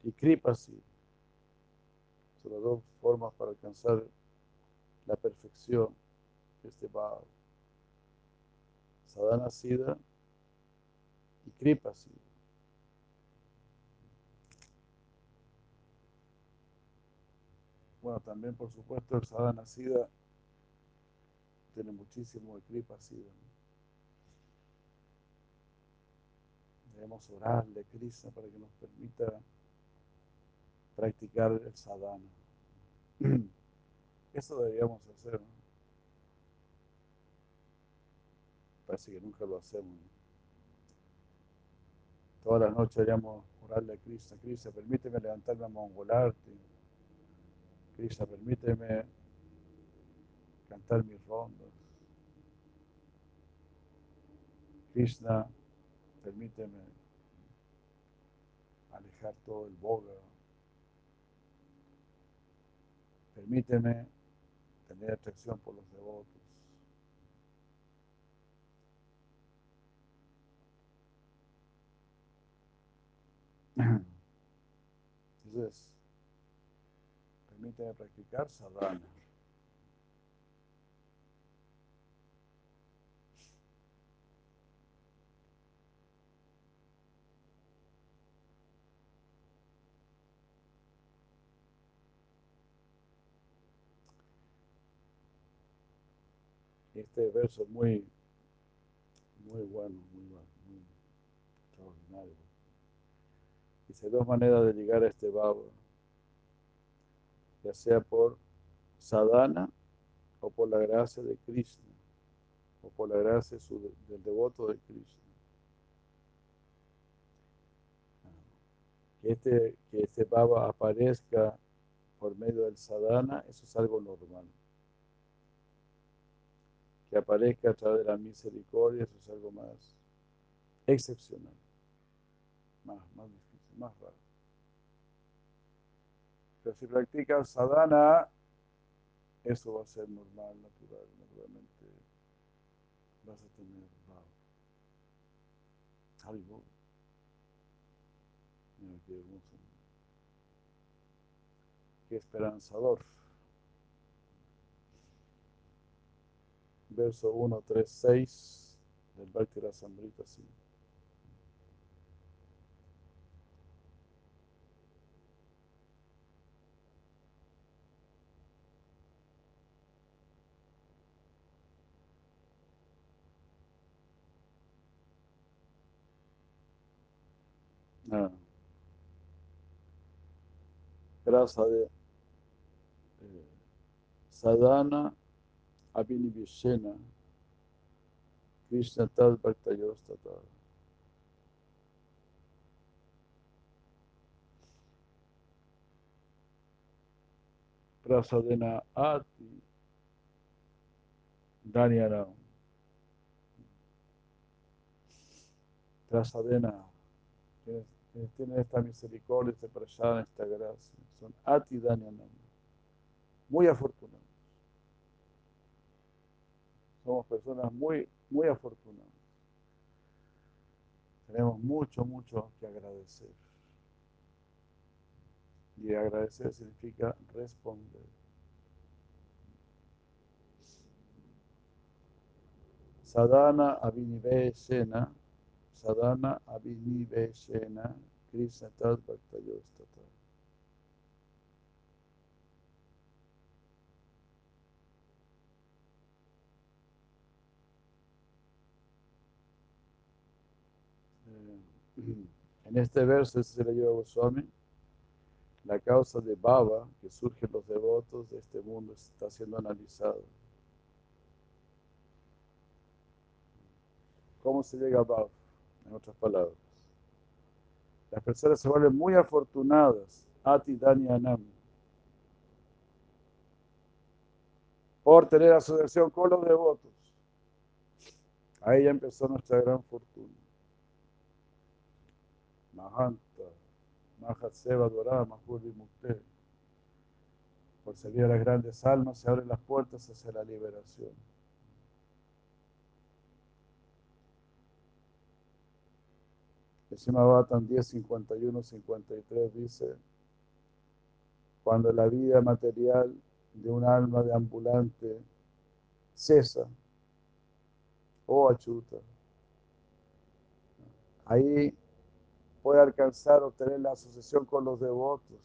y kripa siddha. Son las dos formas para alcanzar la perfección de este bhava. Sadhana siddha y kripa. Bueno, también por supuesto el sadhana siddha tiene muchísimo de kripa. Debemos orarle Krishna para que nos permita practicar el sadhana. Eso deberíamos hacer. ¿no? Parece que nunca lo hacemos. ¿no? Todas las noches deberíamos orarle a Krishna. Krishna, permíteme levantarme a mongolarte. Krishna, permíteme cantar mis rondas. Krishna, permíteme alejar todo el boga. Permíteme tener atracción por los devotos. Entonces, permíteme practicar sadhana. Este verso es muy, muy bueno, muy, bueno, muy extraordinario. Dice dos maneras de llegar a este baba, ya sea por sadhana o por la gracia de Krishna, o por la gracia del devoto de Krishna. Que este, que este baba aparezca por medio del sadhana, eso es algo normal. Que aparezca a través de la misericordia, eso es algo más excepcional, más, más difícil, más raro. Pero si practicas sadhana, eso va a ser normal, natural, naturalmente vas a tener. Haribol. Mira qué hermoso. Qué esperanzador. Verso 1, 3, 6 del Bhakti Rasamrita 5. Ah. Grasa de eh, sadhana abhinivishena Krishna tad bhaktayostata. Prasadena ati Daniela. Prasadena quienes, tienen esta misericordia, esta prasada, esta gracia, son Ati Dhanyanam, muy afortunados. Somos personas muy, muy afortunadas. Tenemos mucho, mucho que agradecer. Y agradecer significa responder. Sadhana Aviniveshena, Sadhana Aviniveshena, Krishna Tad Bhaktayostata. En este verso se le lleva Goswami, la causa de Baba que surge en los devotos de este mundo está siendo analizada. ¿Cómo se llega a Baba? En otras palabras. Las personas se vuelven muy afortunadas, Ati Dani Anam, por tener asociación con los devotos. Ahí ya empezó nuestra gran fortuna. Mahanta, Mahatseva Dorama, Mahuri Mukte. Por servir a las grandes almas se abren las puertas hacia la liberación. El Bhattan 10, 51, 53 dice, cuando la vida material de un alma de ambulante cesa, o oh achuta, ahí puede alcanzar, obtener la asociación con los devotos,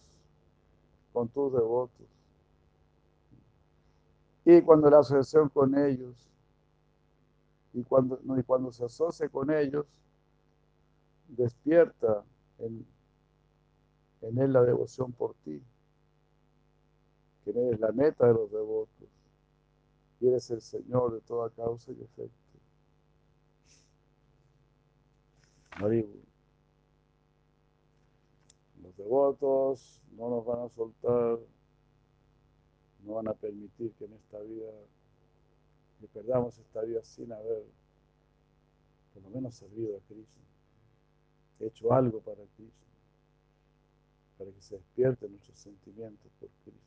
con tus devotos. Y cuando la asociación con ellos, y cuando, y cuando se asocia con ellos, despierta en, en él la devoción por ti, que eres la meta de los devotos, y eres el Señor de toda causa y efecto. Los devotos no nos van a soltar, no van a permitir que en esta vida, que perdamos esta vida sin haber por lo menos servido a Cristo, hecho algo para Cristo, para que se despierten nuestros sentimientos por Cristo.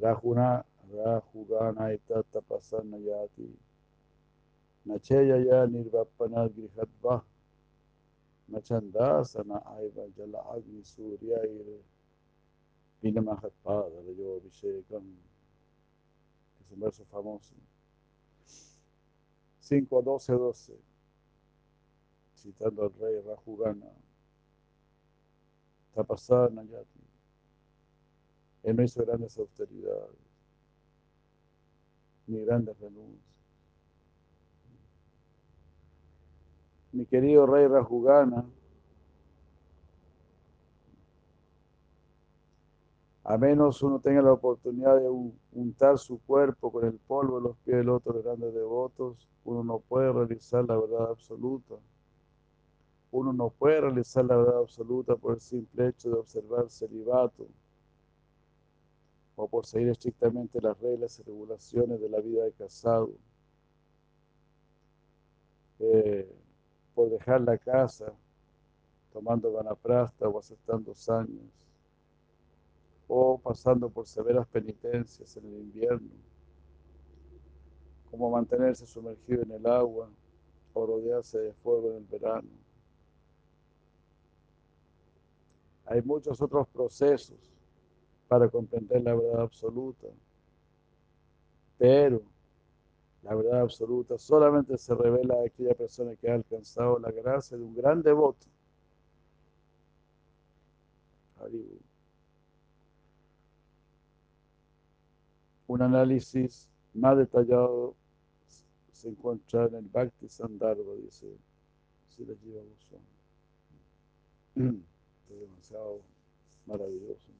Rajuna, Rajugana Pasana Yati. Nachayaya Nirvapana Grihatva Aiva Jala Agni Surya Ir Vinamahatpada Rayo Abhishekam que es un verso famoso. 5 12 12 citando al rey Rajugana Tapasana Yati. Él no hizo grandes austeridades ni grandes renuncias mi querido rey Rajugana, a menos uno tenga la oportunidad de untar su cuerpo con el polvo de los pies de los otros grandes devotos, uno no puede realizar la verdad absoluta. Uno no puede realizar la verdad absoluta por el simple hecho de observar celibato o por seguir estrictamente las reglas y regulaciones de la vida de casado. Eh, por dejar la casa, tomando ganaprasta o aceptando años, o pasando por severas penitencias en el invierno, como mantenerse sumergido en el agua o rodearse de fuego en el verano. Hay muchos otros procesos para comprender la verdad absoluta, pero la verdad absoluta solamente se revela a aquella persona que ha alcanzado la gracia de un gran devoto. Un análisis más detallado se encuentra en el Bhakti Sandarbha, dice si les lleva Es demasiado maravilloso.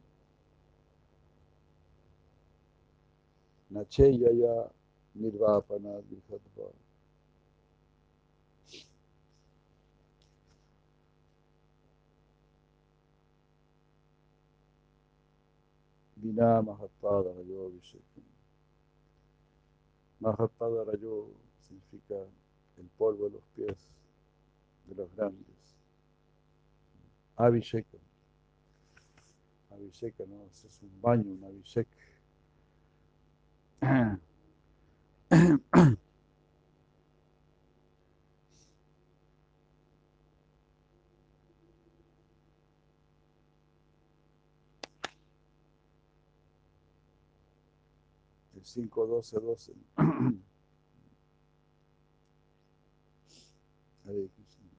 Nacheyaya Nirvapana Vihadva. Vina Mahatada Rayo Abhishekam. Mahatada Rayo significa el polvo de los pies de los grandes. Abhishekam. Abhishekam, ¿no? es un baño, un Abhishek El 5, 12, 12. Hare Krishna.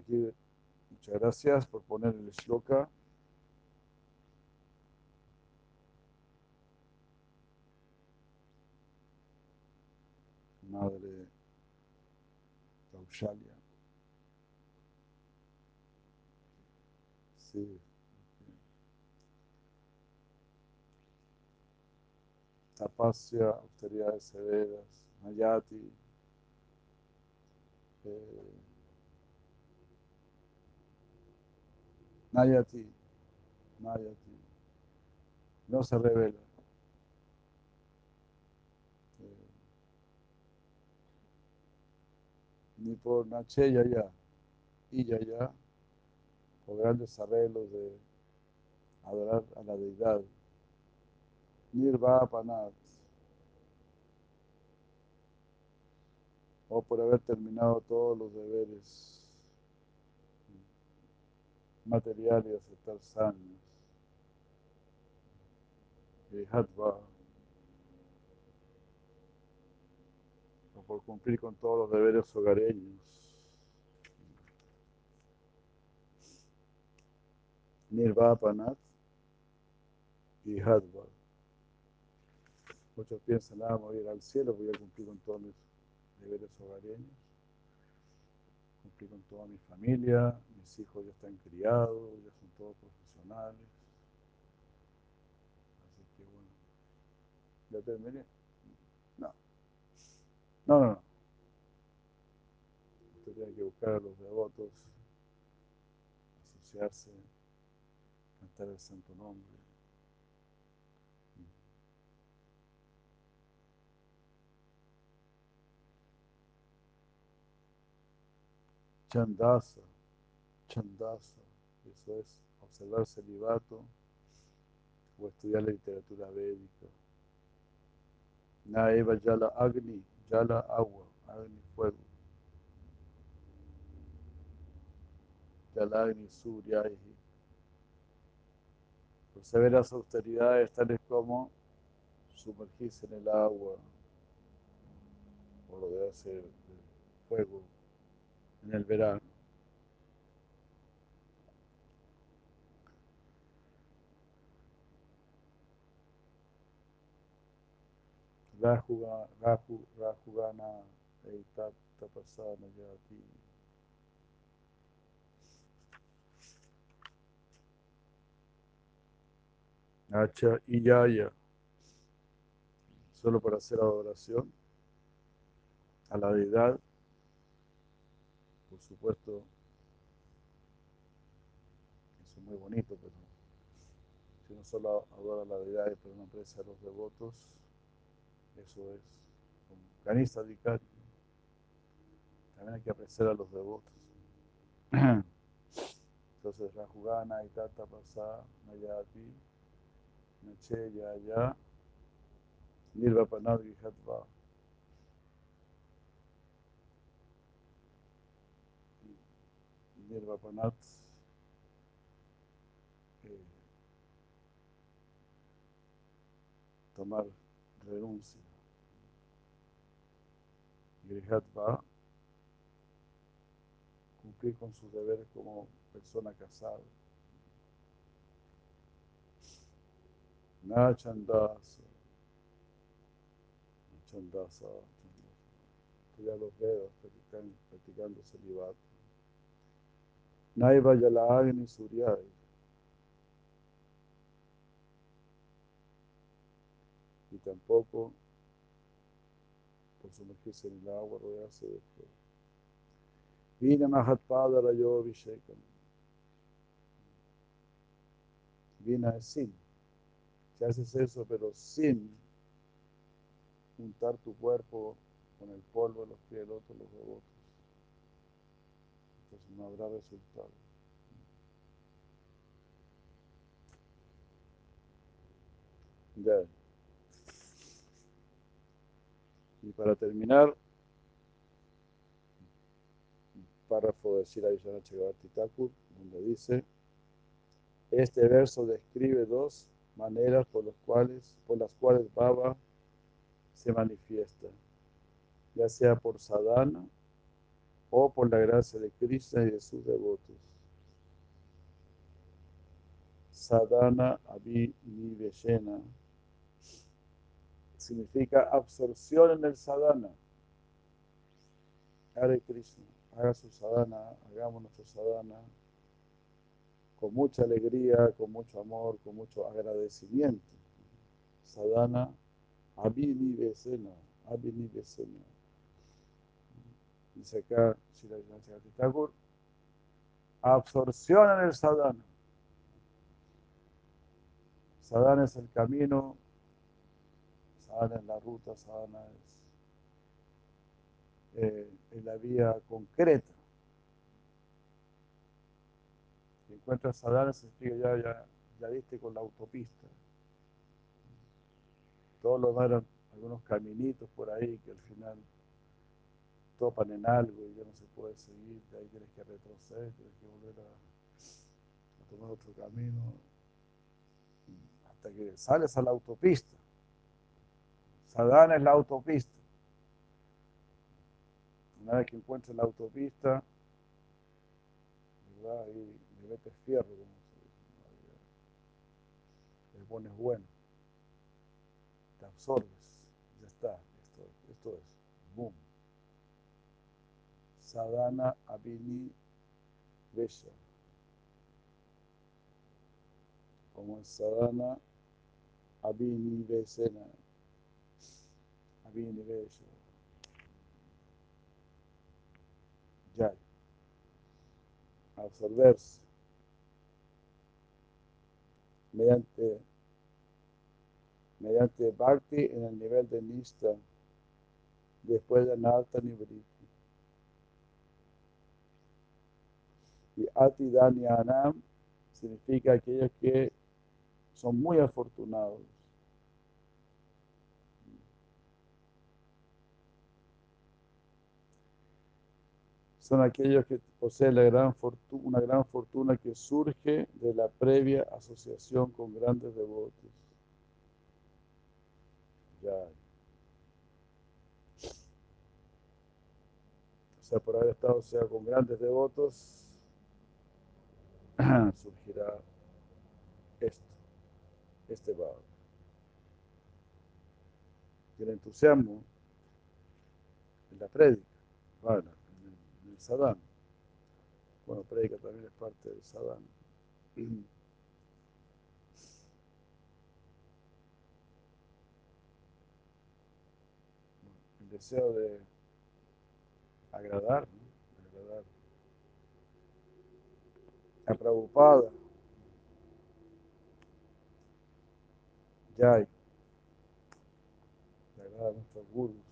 Aquí, muchas gracias por poner el shloka. Madre Kaushalya. Sí. Tapasya, austeridades severas, Mayati, eh, Nayati, Nayati, no se revela. Eh, ni por Nache Yaya y Yaya, por grandes arreglos de adorar a la deidad. Nirvapanat, o por haber terminado todos los deberes materiales y aceptar sanos. Hatva, o por cumplir con todos los deberes hogareños. Nirvapanat y Hatva. Muchos piensan, ah, voy a ir al cielo, voy a cumplir con todos mis deberes hogareños, cumplir con toda mi familia, hijos ya están criados, ya son todos profesionales. Así que bueno, ya terminé. No, no, no. no. Tendría que buscar a los devotos, asociarse, cantar el santo nombre. Chandasa, Chandasa, eso es observar celibato o estudiar la literatura védica. Naeva Yala Agni, Yala agua, Agni fuego. Yala Agni Suryahi. Por severas austeridades tales como sumergirse en el agua o rodearse de fuego en el verano. Rajuga, Raju, Rajugana, Eitat, Tapasana, Yati. Hacha y Yaya, solo para hacer adoración a la deidad por supuesto, eso es muy bonito, pero si uno solo adora la deidad pero no aprecia a los devotos, eso es como canista Dikari. También hay que apreciar a los devotos. Entonces, la jugana, Itata, Pasá, Mayati, Nache, Yaya, Nirvapanad, Hatva. Nirvapanat eh, tomar renuncia. Grihatva cumplir con sus deberes como persona casada. Nachandasa. Nachandasa. Estudiar los dedos, practicando, practicando celibato. Naiva Yalagni Suryai. Y tampoco por sumergirse en el agua, rodearse de fuego. Vina Mahatpada Rayo Vishekam. Vina es sin. Si haces eso, pero sin untar tu cuerpo con el polvo de los pies del otro, los devotos. Entonces no habrá resultado. Ya. Y para terminar, párrafo de Sira Vishwanath Thakur, donde dice, este verso describe dos maneras por las cuales Baba se manifiesta, ya sea por sadhana o por la gracia de Krishna y de sus devotos. Sadhana Abhiniveshena significa absorción en el sadhana. Hare Krishna, haga su sadhana, hagamos nuestro sadhana con mucha alegría, con mucho amor, con mucho agradecimiento. Sadhana Abhinivesena, Abhinivesena. Dice acá Thakur, absorción en el sadhana. Sadhana es el camino, sadhana es la ruta, sadhana es eh, la vía concreta. Si encuentras sadhana, significa ya, ya, ya viste con la autopista. Todos los demás algunos caminitos por ahí que al final topan en algo y ya no se puede seguir, de ahí tienes que retroceder, tienes que volver a, tomar otro camino, hasta que sales a la autopista. Sadhana es la autopista. Una vez que encuentres la autopista, ¿verdad? Ahí le metes fierro, como se dice. Le pones bueno te absorbes, ya está, esto, esto es, boom. Sadhana Abhini Vesha. Como es Sadhana Abhini Vesena. Abhini Vesha. Ya. Absorberse mediante mediante Bhakti en el nivel de Nista, después de Nalta Nivriti. Y Ati Anam significa aquellos que son muy afortunados. Son aquellos que poseen una gran fortuna que surge de la previa asociación con grandes devotos. Ya. O sea, por haber estado sea, con grandes devotos, surgirá esto, este va. El entusiasmo en la prédica, bueno, el, sadán. Bueno, prédica también es parte del sadán. deseo de agradar, ¿no? de agradar a Prabhupada. Yay, de agradar a nuestros gurus.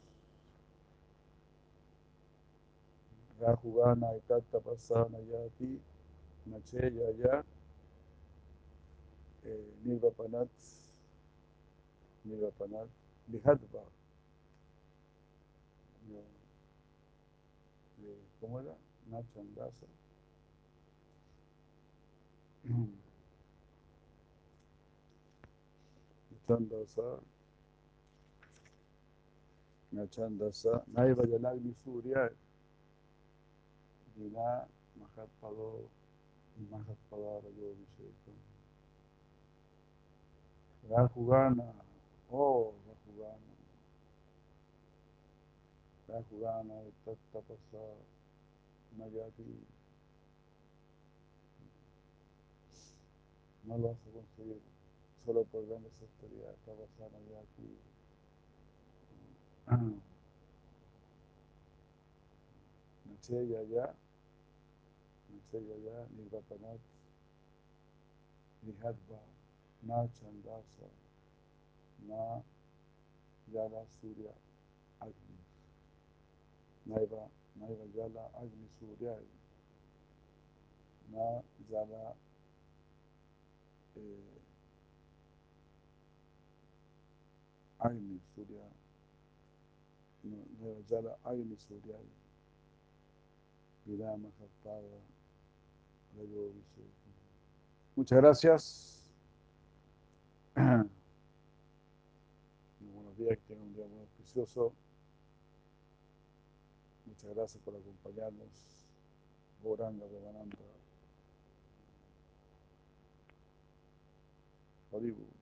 Rajugana y Tata Pasana Yati, Nache Yaya, eh, Nirvapanat, Nirvapanat, Vihadva. ¿cómo era? Nacho Andaza. Chandasa, Nachandasa, Naiva Yanagni Surya, Dina Mahatpado, Mahatpada Yoviseka. Rajugana, oh Rajugana. Rajugana, Tattapasa, Nayati. No lo vas a conseguir solo por grandes autoridades. Tattapasa, Nayati. Nache Yaya, Nache Yaya, Nirvapanat, Nihadva, Na Chandasa, Na Yala Surya Agni. Naiva, Naiva Yala Agni Surya. Na Yala eh, Agni Surya. No, Naiva Yala Agni Surya. Muchas gracias. Buenos días, que tengan un día muy auspicioso. Muchas gracias por acompañarnos. Oranga, Devananda. Hollywood.